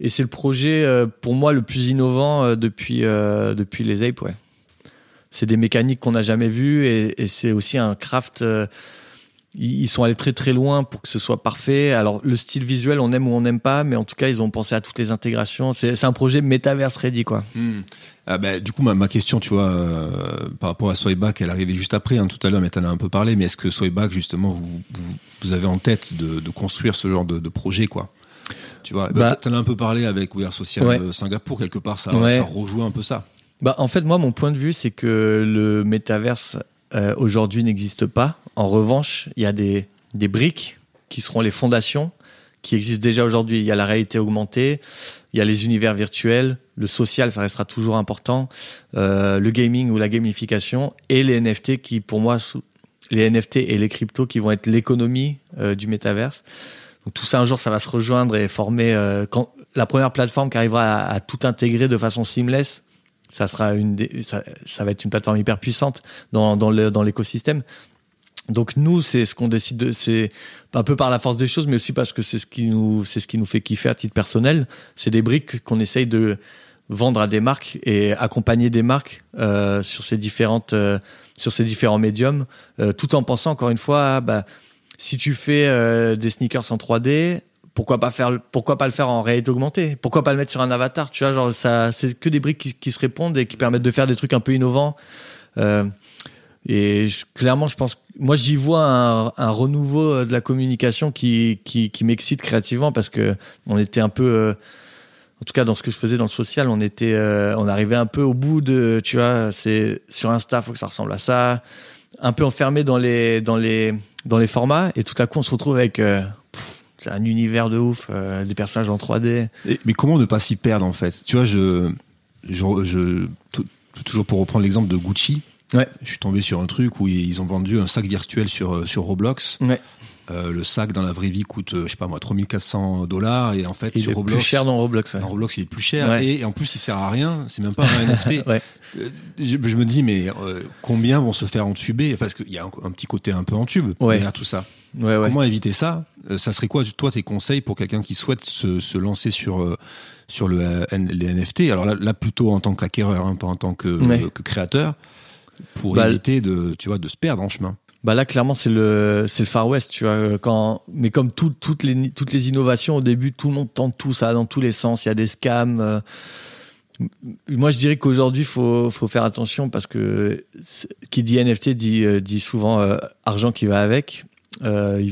Speaker 2: Et c'est le projet, euh, pour moi, le plus innovant euh, depuis, euh, depuis les Apes, ouais. C'est des mécaniques qu'on n'a jamais vues et c'est aussi un craft. Ils sont allés très très loin pour que ce soit parfait. Alors le style visuel, on aime ou on n'aime pas, mais en tout cas, ils ont pensé à toutes les intégrations. C'est un projet metaverse ready, quoi.
Speaker 1: Hmm. Ah bah, du coup, ma, ma question, tu vois, par rapport à Swayback, elle arrivait juste après, hein, tout à l'heure, mais tu en as un peu parlé, mais est-ce que Swayback, justement, vous, vous, vous, avez en tête de, de construire ce genre de, de projet, quoi? Tu vois, bah, bah, t'en as un peu parlé avec We Social euh, Singapour, quelque part, ça, ça rejoue un peu ça.
Speaker 2: Bah, en fait, moi, mon point de vue, c'est que le métaverse euh, aujourd'hui n'existe pas. En revanche, il y a des, briques qui seront les fondations qui existent déjà aujourd'hui. Il y a la réalité augmentée, il y a les univers virtuels, le social, ça restera toujours important, euh, le gaming ou la gamification et les NFT qui, pour moi, les NFT et les cryptos qui vont être l'économie euh, du métaverse. Donc tout ça un jour ça va se rejoindre et former la première plateforme qui arrivera à, tout intégrer de façon seamless, ça sera une ça, ça, va être une plateforme hyper puissante dans dans le dans l'écosystème. Donc nous c'est ce qu'on décide de c'est un peu par la force des choses mais aussi parce que c'est ce qui nous c'est ce qui nous fait kiffer à titre personnel, c'est des briques qu'on essaye de vendre à des marques et accompagner des marques euh, sur ces différentes euh, sur ces différents médiums euh, tout en pensant encore une fois bah si tu fais euh, des sneakers en 3D, pourquoi pas faire pourquoi pas le faire en réalité augmentée? Pourquoi pas le mettre sur un avatar? Tu vois, genre ça, c'est que des briques qui, se répondent et qui permettent de faire des trucs un peu innovants. Euh, et clairement, je pense, moi, j'y vois un, renouveau de la communication qui qui, qui m'excite créativement parce que on était un peu euh, en tout cas dans ce que je faisais dans le social, on était, euh, on arrivait un peu au bout de, tu vois, c'est sur Insta, faut que ça ressemble à ça, un peu enfermé dans les dans les dans les formats et tout à coup on se retrouve avec euh, c'est un univers de ouf, euh, des personnages en 3D.
Speaker 1: mais comment ne pas s'y perdre en fait? Tu vois, je, je, je toujours pour reprendre l'exemple de Gucci.
Speaker 2: Ouais.
Speaker 1: Je suis tombé sur un truc où ils ont vendu un sac virtuel sur euh, sur Roblox.
Speaker 2: Ouais.
Speaker 1: Euh, le sac dans la vraie vie coûte, je sais pas moi, 3400 dollars et en fait
Speaker 2: il
Speaker 1: sur
Speaker 2: est
Speaker 1: Roblox,
Speaker 2: plus cher dans Roblox.
Speaker 1: Dans Roblox, il est plus cher et, en plus il sert à rien. C'est même pas un NFT.
Speaker 2: ouais.
Speaker 1: je, je, me dis mais combien vont se faire entuber? Parce qu'il y a un, un, petit côté un peu en tube derrière tout ça.
Speaker 2: Ouais,
Speaker 1: Comment éviter ça? Euh, Ça serait quoi, toi, tes conseils pour quelqu'un qui souhaite se, se lancer sur euh, sur le euh, les NFT Alors là, là, plutôt en tant qu'acquéreur, hein, pas en tant que, que créateur, pour bah, éviter de, tu vois, de se perdre en chemin.
Speaker 2: Bah là, clairement, c'est le c'est le Far West, tu vois. Quand mais comme tout, toutes les toutes les innovations au début, tout le monde tente tout ça dans tous les sens. Il y a des scams. moi, je dirais qu'aujourd'hui, faut faut faire attention parce que qui dit NFT dit dit souvent argent qui va avec. Euh,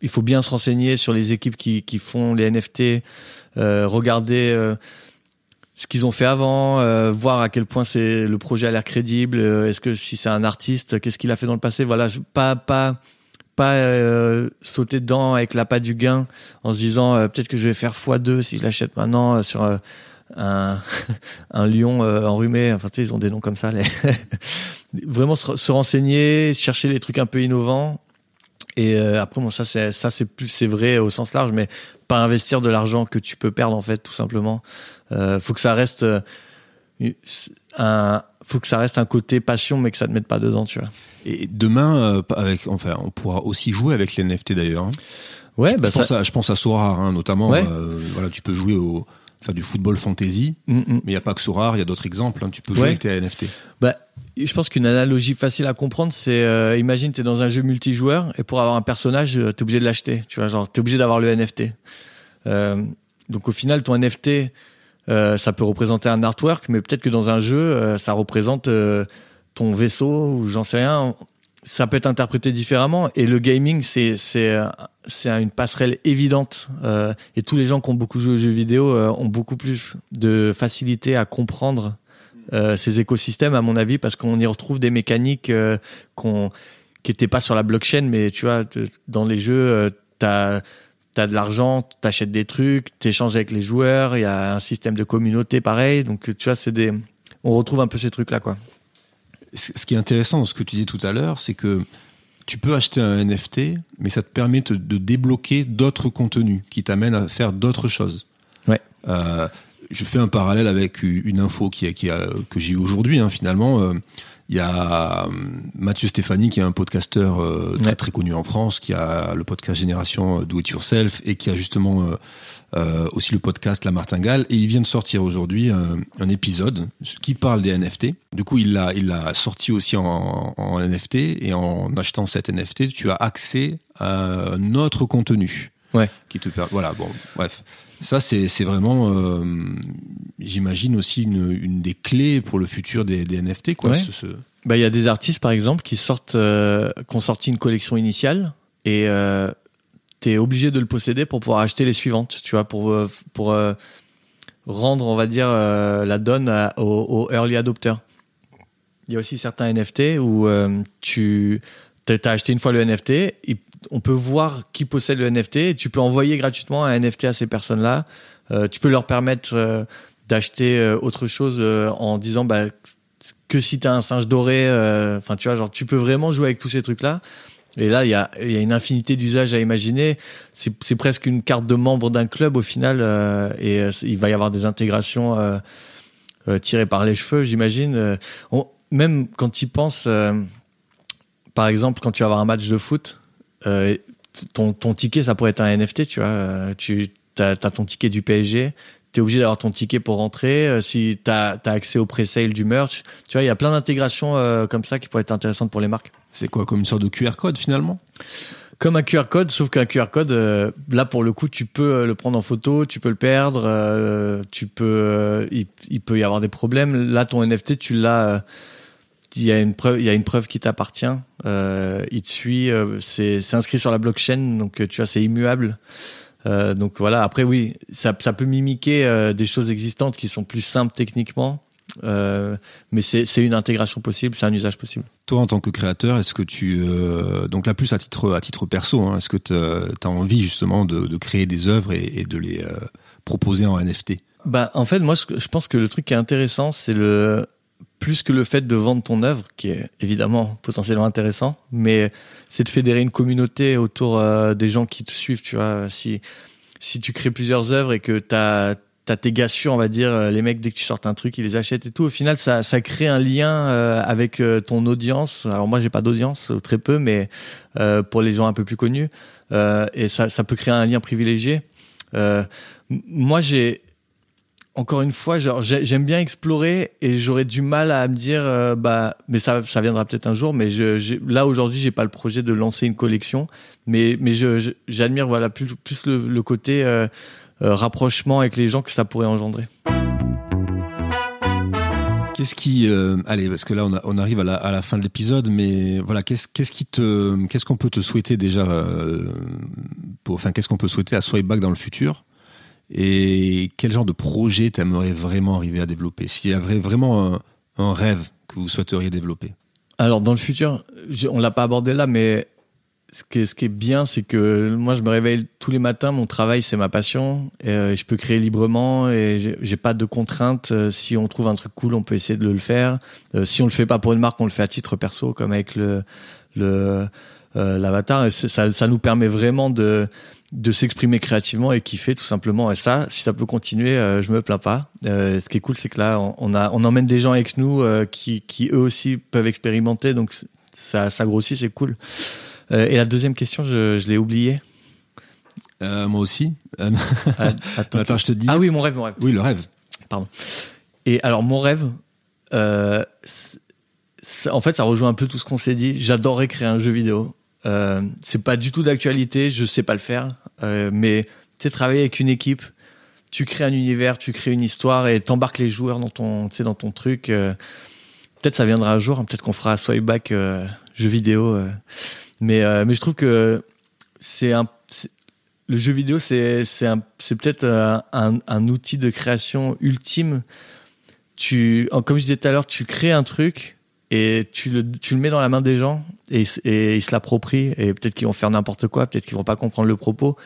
Speaker 2: il faut bien se renseigner sur les équipes qui, qui font les NFT, euh, regarder euh, ce qu'ils ont fait avant, euh, voir à quel point c'est le projet a l'air crédible. Euh, est-ce que si c'est un artiste, qu'est-ce qu'il a fait dans le passé Voilà, pas pas pas euh, sauter dedans avec la patte du gain en se disant peut-être que je vais faire x2 si je l'achète maintenant sur un un lion enrhumé. Enfin, tu sais, ils ont des noms comme ça. Les Vraiment se, se renseigner, chercher les trucs un peu innovants et euh, après, bon, ça, c'est ça, c'est plus, c'est vrai au sens large, mais pas investir de l'argent que tu peux perdre en fait, tout simplement. Euh, faut que ça reste euh, un, faut que ça reste un côté passion, mais que ça te mette pas dedans, tu vois.
Speaker 1: Et demain, euh, avec, enfin, on pourra aussi jouer avec les NFT d'ailleurs. Hein.
Speaker 2: Ouais,
Speaker 1: je,
Speaker 2: bah
Speaker 1: je pense à, je pense à Sora, hein, notamment.
Speaker 2: Ouais.
Speaker 1: voilà, tu peux jouer au enfin du football fantasy, mm -hmm. mais il y a pas que Sora, il y a d'autres exemples. Hein. Tu peux jouer
Speaker 2: ouais.
Speaker 1: avec tes NFT.
Speaker 2: Bah, je pense qu'une analogie facile à comprendre, c'est euh, imagine t'es dans un jeu multijoueur et pour avoir un personnage, euh, t'es obligé de l'acheter. Tu vois, genre t'es obligé d'avoir le NFT. Euh, donc au final, ton NFT, euh, ça peut représenter un artwork, mais peut-être que dans un jeu, ça représente ton vaisseau ou j'en sais rien. Ça peut être interprété différemment. Et le gaming, c'est c'est une passerelle évidente. et tous les gens qui ont beaucoup joué aux jeux vidéo ont beaucoup plus de facilité à comprendre euh, ces écosystèmes, à mon avis, parce qu'on y retrouve des mécaniques euh, qu'on qui étaient pas sur la blockchain, mais tu vois, dans les jeux, euh, t'as t'as de l'argent, t'achètes des trucs, t'échanges avec les joueurs, il y a un système de communauté pareil, donc tu vois, c'est des, on retrouve un peu ces trucs là, quoi.
Speaker 1: Ce qui est intéressant dans ce que tu disais tout à l'heure, c'est que tu peux acheter un NFT, mais ça te permet de débloquer d'autres contenus qui t'amènent à faire d'autres choses.
Speaker 2: Ouais.
Speaker 1: Euh, je fais un parallèle avec une info qui, qui a, que j'ai eu aujourd'hui. Hein, finalement, euh, il y a euh, Mathieu Stéphanie qui est un podcasteur euh, très très connu en France, qui a le podcast Génération Do It Yourself et qui a justement euh, aussi le podcast La Martingale et il vient de sortir aujourd'hui un, un, épisode qui parle des NFT. Du coup, il l'a il l'a sorti aussi en, en, NFT et en achetant cet NFT, tu as accès à un autre contenu.
Speaker 2: Ouais.
Speaker 1: Qui te. Voilà. Bon, bref. Ça, c'est c'est vraiment, euh, j'imagine aussi une, une des clés pour le futur des, des NFT, quoi.
Speaker 2: Ouais.
Speaker 1: Ce.
Speaker 2: Bah, il y a des artistes, par exemple, qui sortent, euh, qui ont sorti une collection initiale et euh, t'es obligé de le posséder pour pouvoir acheter les suivantes, tu vois, pour euh, pour rendre, on va dire, la donne à, aux, aux, early adopters. Il y a aussi certains NFT où tu as acheté une fois le NFT, on peut voir qui possède le NFT, tu peux envoyer gratuitement un NFT à ces personnes-là. tu peux leur permettre d'acheter autre chose en disant bah, que si tu as un singe doré, enfin tu vois, genre tu peux vraiment jouer avec tous ces trucs-là. Et là, il y a, y a, une infinité d'usages à imaginer. C'est presque une carte de membre d'un club au final, euh, et euh, il va y avoir des intégrations euh, euh tirées par les cheveux, j'imagine. Même quand tu penses, par exemple, quand tu vas avoir un match de foot, ton, ton ticket, ça pourrait être un NFT, tu vois. Tu as, as, ton ticket du PSG, tu es obligé d'avoir ton ticket pour rentrer. si tu as, as, accès au pré-sale du merch, tu vois, il y a plein d'intégrations comme ça qui pourraient être intéressantes pour les marques.
Speaker 1: C'est quoi, comme une sorte de QR code finalement?
Speaker 2: Comme un QR code, sauf qu'un QR code, euh, là pour le coup, tu peux le prendre en photo, tu peux le perdre, euh, tu peux, euh, il, il, peut y avoir des problèmes. Là, ton NFT, tu l'as, il y a une preuve, il y a une preuve qui t'appartient, il te suit, c'est, c'est inscrit sur la blockchain, donc tu vois, c'est immuable. donc voilà. Après, oui, ça, ça peut mimiquer des choses existantes qui sont plus simples techniquement. Euh, mais c'est une intégration possible, c'est un usage possible.
Speaker 1: Toi, en tant que créateur, est-ce que tu euh, donc là plus à titre à titre perso, hein, est-ce que tu as envie justement de, de, créer des œuvres et, et de les euh, proposer en NFT
Speaker 2: Bah en fait, moi je pense que le truc qui est intéressant, c'est le plus que le fait de vendre ton œuvre, qui est évidemment potentiellement intéressant, mais c'est de fédérer une communauté autour euh, des gens qui te suivent. Tu vois, si si tu crées plusieurs œuvres et que tu as t'as tes gars sûrs, on va dire, euh, les mecs dès que tu sortes un truc, ils les achètent et tout. Au final, ça, ça crée un lien euh, avec ton audience. Alors moi, j'ai pas d'audience, très peu, mais pour les gens un peu plus connus, et ça, ça peut créer un lien privilégié. moi, j'ai encore une fois, j'aime bien explorer et j'aurais du mal à me dire, bah, mais ça, viendra peut-être un jour. Mais là aujourd'hui, j'ai pas le projet de lancer une collection, mais j'admire voilà plus le, côté euh, rapprochement avec les gens que ça pourrait engendrer.
Speaker 1: Qu'est-ce qui, euh, allez, parce que là on, arrive à la, fin de l'épisode, mais voilà, qu'est-ce qu'on peut te souhaiter déjà, euh, pour, enfin, qu'est-ce qu'on peut souhaiter à Swipeback dans le futur, et quel genre de projet t'aimerais vraiment arriver à développer, s'il y avait vraiment un, rêve que vous souhaiteriez développer?
Speaker 2: Alors dans le futur, on l'a pas abordé là, mais ce qui est, bien, c'est que moi, je me réveille tous les matins. Mon travail, c'est ma passion. Et, euh, je peux créer librement et j'ai pas de contraintes. Euh, si on trouve un truc cool, on peut essayer de le faire. Euh, si on le fait pas pour une marque, on le fait à titre perso, comme avec l'avatar. Ça nous permet vraiment de de s'exprimer créativement et kiffer tout simplement. Et ça, si ça peut continuer, je me plains pas. ce qui est cool, c'est que là, on, on, a on emmène des gens avec nous qui qui eux aussi peuvent expérimenter. Donc ça ça grossit, c'est cool. Euh, et la deuxième question, je, je l'ai oubliée.
Speaker 1: Euh, moi aussi.
Speaker 2: Ah,
Speaker 1: attends, attends, je te dis.
Speaker 2: Ah oui, mon rêve, mon rêve.
Speaker 1: Oui, le rêve.
Speaker 2: Pardon. Et alors, mon rêve, euh, en fait, ça rejoint un peu tout ce qu'on s'est dit. J'adorerais créer un jeu vidéo. Euh, c'est pas du tout d'actualité, je sais pas le faire, euh, mais tu travailler avec une équipe, tu crées un univers, tu crées une histoire et t'embarques les joueurs dans ton, dans ton truc. Euh, peut-être ça viendra un jour, hein, peut-être qu'on fera un Swipeback euh, jeu vidéo. Mais, mais je trouve que c'est un, le jeu vidéo, c'est, peut-être un, un, un, outil de création ultime. Tu, comme je disais tout à l'heure, tu crées un truc et tu le, tu le mets dans la main des gens et, et ils se l'approprient et peut-être qu'ils vont faire n'importe quoi, peut-être qu'ils vont pas comprendre le propos.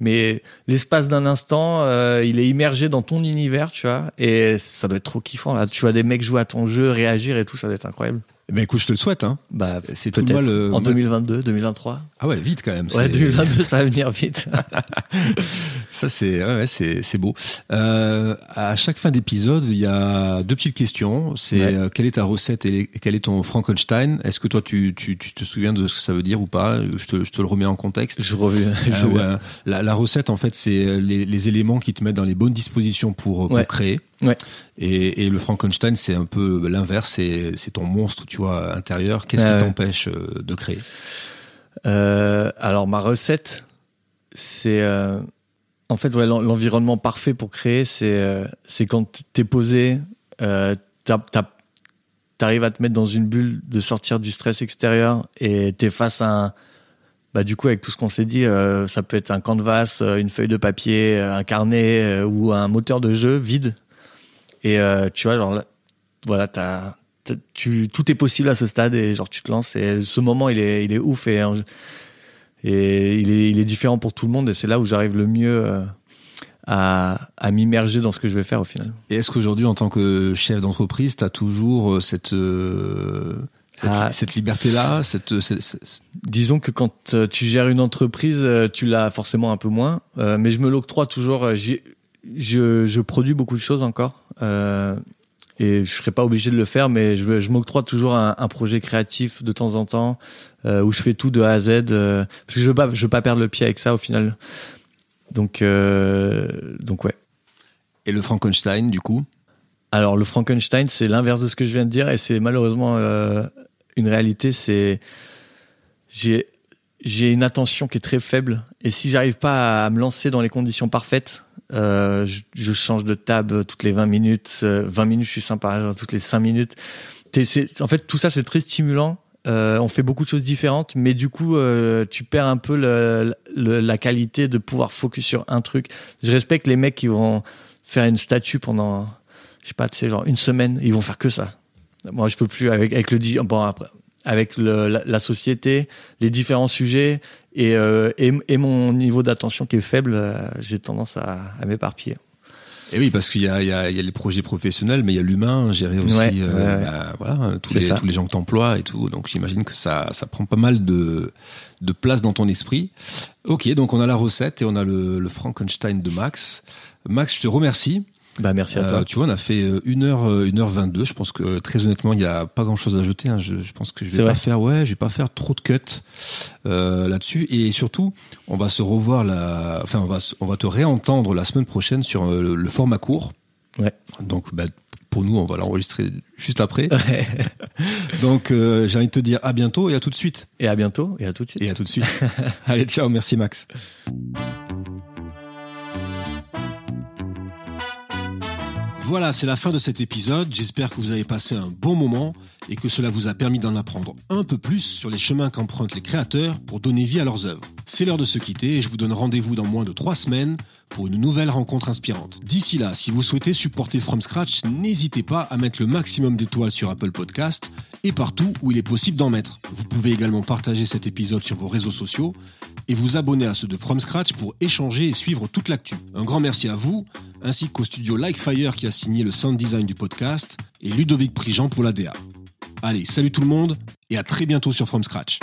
Speaker 2: Mais l'espace d'un instant, euh, il est immergé dans ton univers, tu vois, et ça doit être trop kiffant. Là, tu vois des mecs jouer à ton jeu, réagir et tout, ça doit être incroyable.
Speaker 1: Eh ben écoute, je te le souhaite. Hein.
Speaker 2: Bah, c'est tout. Euh, en 2022, 2023.
Speaker 1: Ah ouais, vite quand même.
Speaker 2: Ouais, 2022, ça va venir vite.
Speaker 1: ça c'est ouais, c'est c'est beau. Euh, à chaque fin d'épisode, il y a deux petites questions. C'est euh, quelle est ta recette et quel est ton Frankenstein? Est-ce que toi tu, tu, tu te souviens de ce que ça veut dire ou pas? Je te, je te le remets en contexte.
Speaker 2: Je reviens.
Speaker 1: Euh, la, la, recette en fait c'est les, les, éléments qui te mettent dans les bonnes dispositions pour, pour créer.
Speaker 2: Ouais.
Speaker 1: Et, et le Frankenstein, c'est un peu l'inverse, c'est, c'est ton monstre, tu vois, intérieur. Qu'est-ce qui t'empêche euh, de créer?
Speaker 2: Euh, Alors ma recette, c'est euh, en fait ouais, l'environnement parfait pour créer, c'est euh, c'est quand t'es posé, t'arrives à te mettre dans une bulle, de sortir du stress extérieur et t'es face à un bah du coup avec tout ce qu'on s'est dit, ça peut être un canvas, une feuille de papier, un carnet ou un moteur de jeu vide et euh, tu vois, genre, voilà, t'as, tu, tout est possible à ce stade et genre tu te lances et ce moment il est, il est ouf et, et il est, il est différent pour tout le monde et c'est là où j'arrive le mieux euh, à, à m'immerger dans ce que je vais faire au final.
Speaker 1: Et est-ce qu'aujourd'hui, en tant que chef d'entreprise, tu as toujours euh, cette, cette, ah. cette liberté-là cette,
Speaker 2: Disons que quand tu gères une entreprise, tu l'as forcément un peu moins, mais je me l'octroie toujours. J'ai je, je, produis beaucoup de choses encore. Euh, et je serais pas obligé de le faire, mais je, je m'octroie toujours un, un, projet créatif de temps en temps euh, où je fais tout de A à Z euh, parce que je veux pas, je veux pas perdre le pied avec ça au final. Donc, donc ouais.
Speaker 1: Et le Frankenstein, du coup?
Speaker 2: Alors le Frankenstein, c'est l'inverse de ce que je viens de dire et c'est malheureusement une réalité. C'est j'ai j'ai une attention qui est très faible et si j'arrive pas à me lancer dans les conditions parfaites, euh, je, change de table toutes les 20 minutes. 20 euh, minutes, je suis sympa. Toutes les 5 minutes. en fait, tout ça, c'est très stimulant. Euh, on fait beaucoup de choses différentes, mais du coup, tu perds un peu la qualité de pouvoir focus sur un truc. Je respecte les mecs qui vont faire une statue pendant, je sais pas, tu sais, genre une semaine, ils vont faire que ça. Moi, je peux plus avec avec le bon après avec le, la, la, société, les différents sujets, et, euh, et, et, mon niveau d'attention qui est faible, euh, j'ai tendance à, à m'éparpiller.
Speaker 1: Et oui, parce qu'il y a, y, y les projets professionnels, mais il y a l'humain, gérer aussi euh, bah, voilà, tous, les, tous les gens que t'emploies et tout. Donc j'imagine que ça, ça prend pas mal de, de place dans ton esprit. Ok, donc on a la recette et on a le, le Frankenstein de Max. Max, je te remercie.
Speaker 2: Bah merci à toi.
Speaker 1: Euh, tu vois, on a fait euh, une heure, euh, une heure 22. Je pense que très honnêtement, il y a pas grand chose à ajouter. Hein. Je, je, pense que je vais pas faire, ouais, je vais pas faire trop de cuts euh, là-dessus. Et surtout, on va se revoir la, enfin, on va, on va te réentendre la semaine prochaine sur le, format court.
Speaker 2: Ouais.
Speaker 1: Donc, bah, pour nous, on va l'enregistrer juste après. Ouais. Donc, euh, j'ai envie de te dire à bientôt et à tout de suite.
Speaker 2: Et à bientôt et à tout de suite.
Speaker 1: Et à tout de suite. Allez, ciao, merci Max. Voilà, c'est la fin de cet épisode. J'espère que vous avez passé un bon moment et que cela vous a permis d'en apprendre un peu plus sur les chemins qu'empruntent les créateurs pour donner vie à leurs œuvres. C'est l'heure de se quitter et je vous donne rendez-vous dans moins de trois semaines pour une nouvelle rencontre inspirante. D'ici là, si vous souhaitez supporter From Scratch, n'hésitez pas à mettre le maximum d'étoiles sur Apple Podcast et partout où il est possible d'en mettre. Vous pouvez également partager cet épisode sur vos réseaux sociaux et vous abonner à ceux de From Scratch pour échanger et suivre toute l'actu. Un grand merci à vous, ainsi qu'au studio Likefire qui a signé le sound design du podcast et Ludovic Prigent pour la DA. Allez, salut tout le monde et à très bientôt sur From Scratch.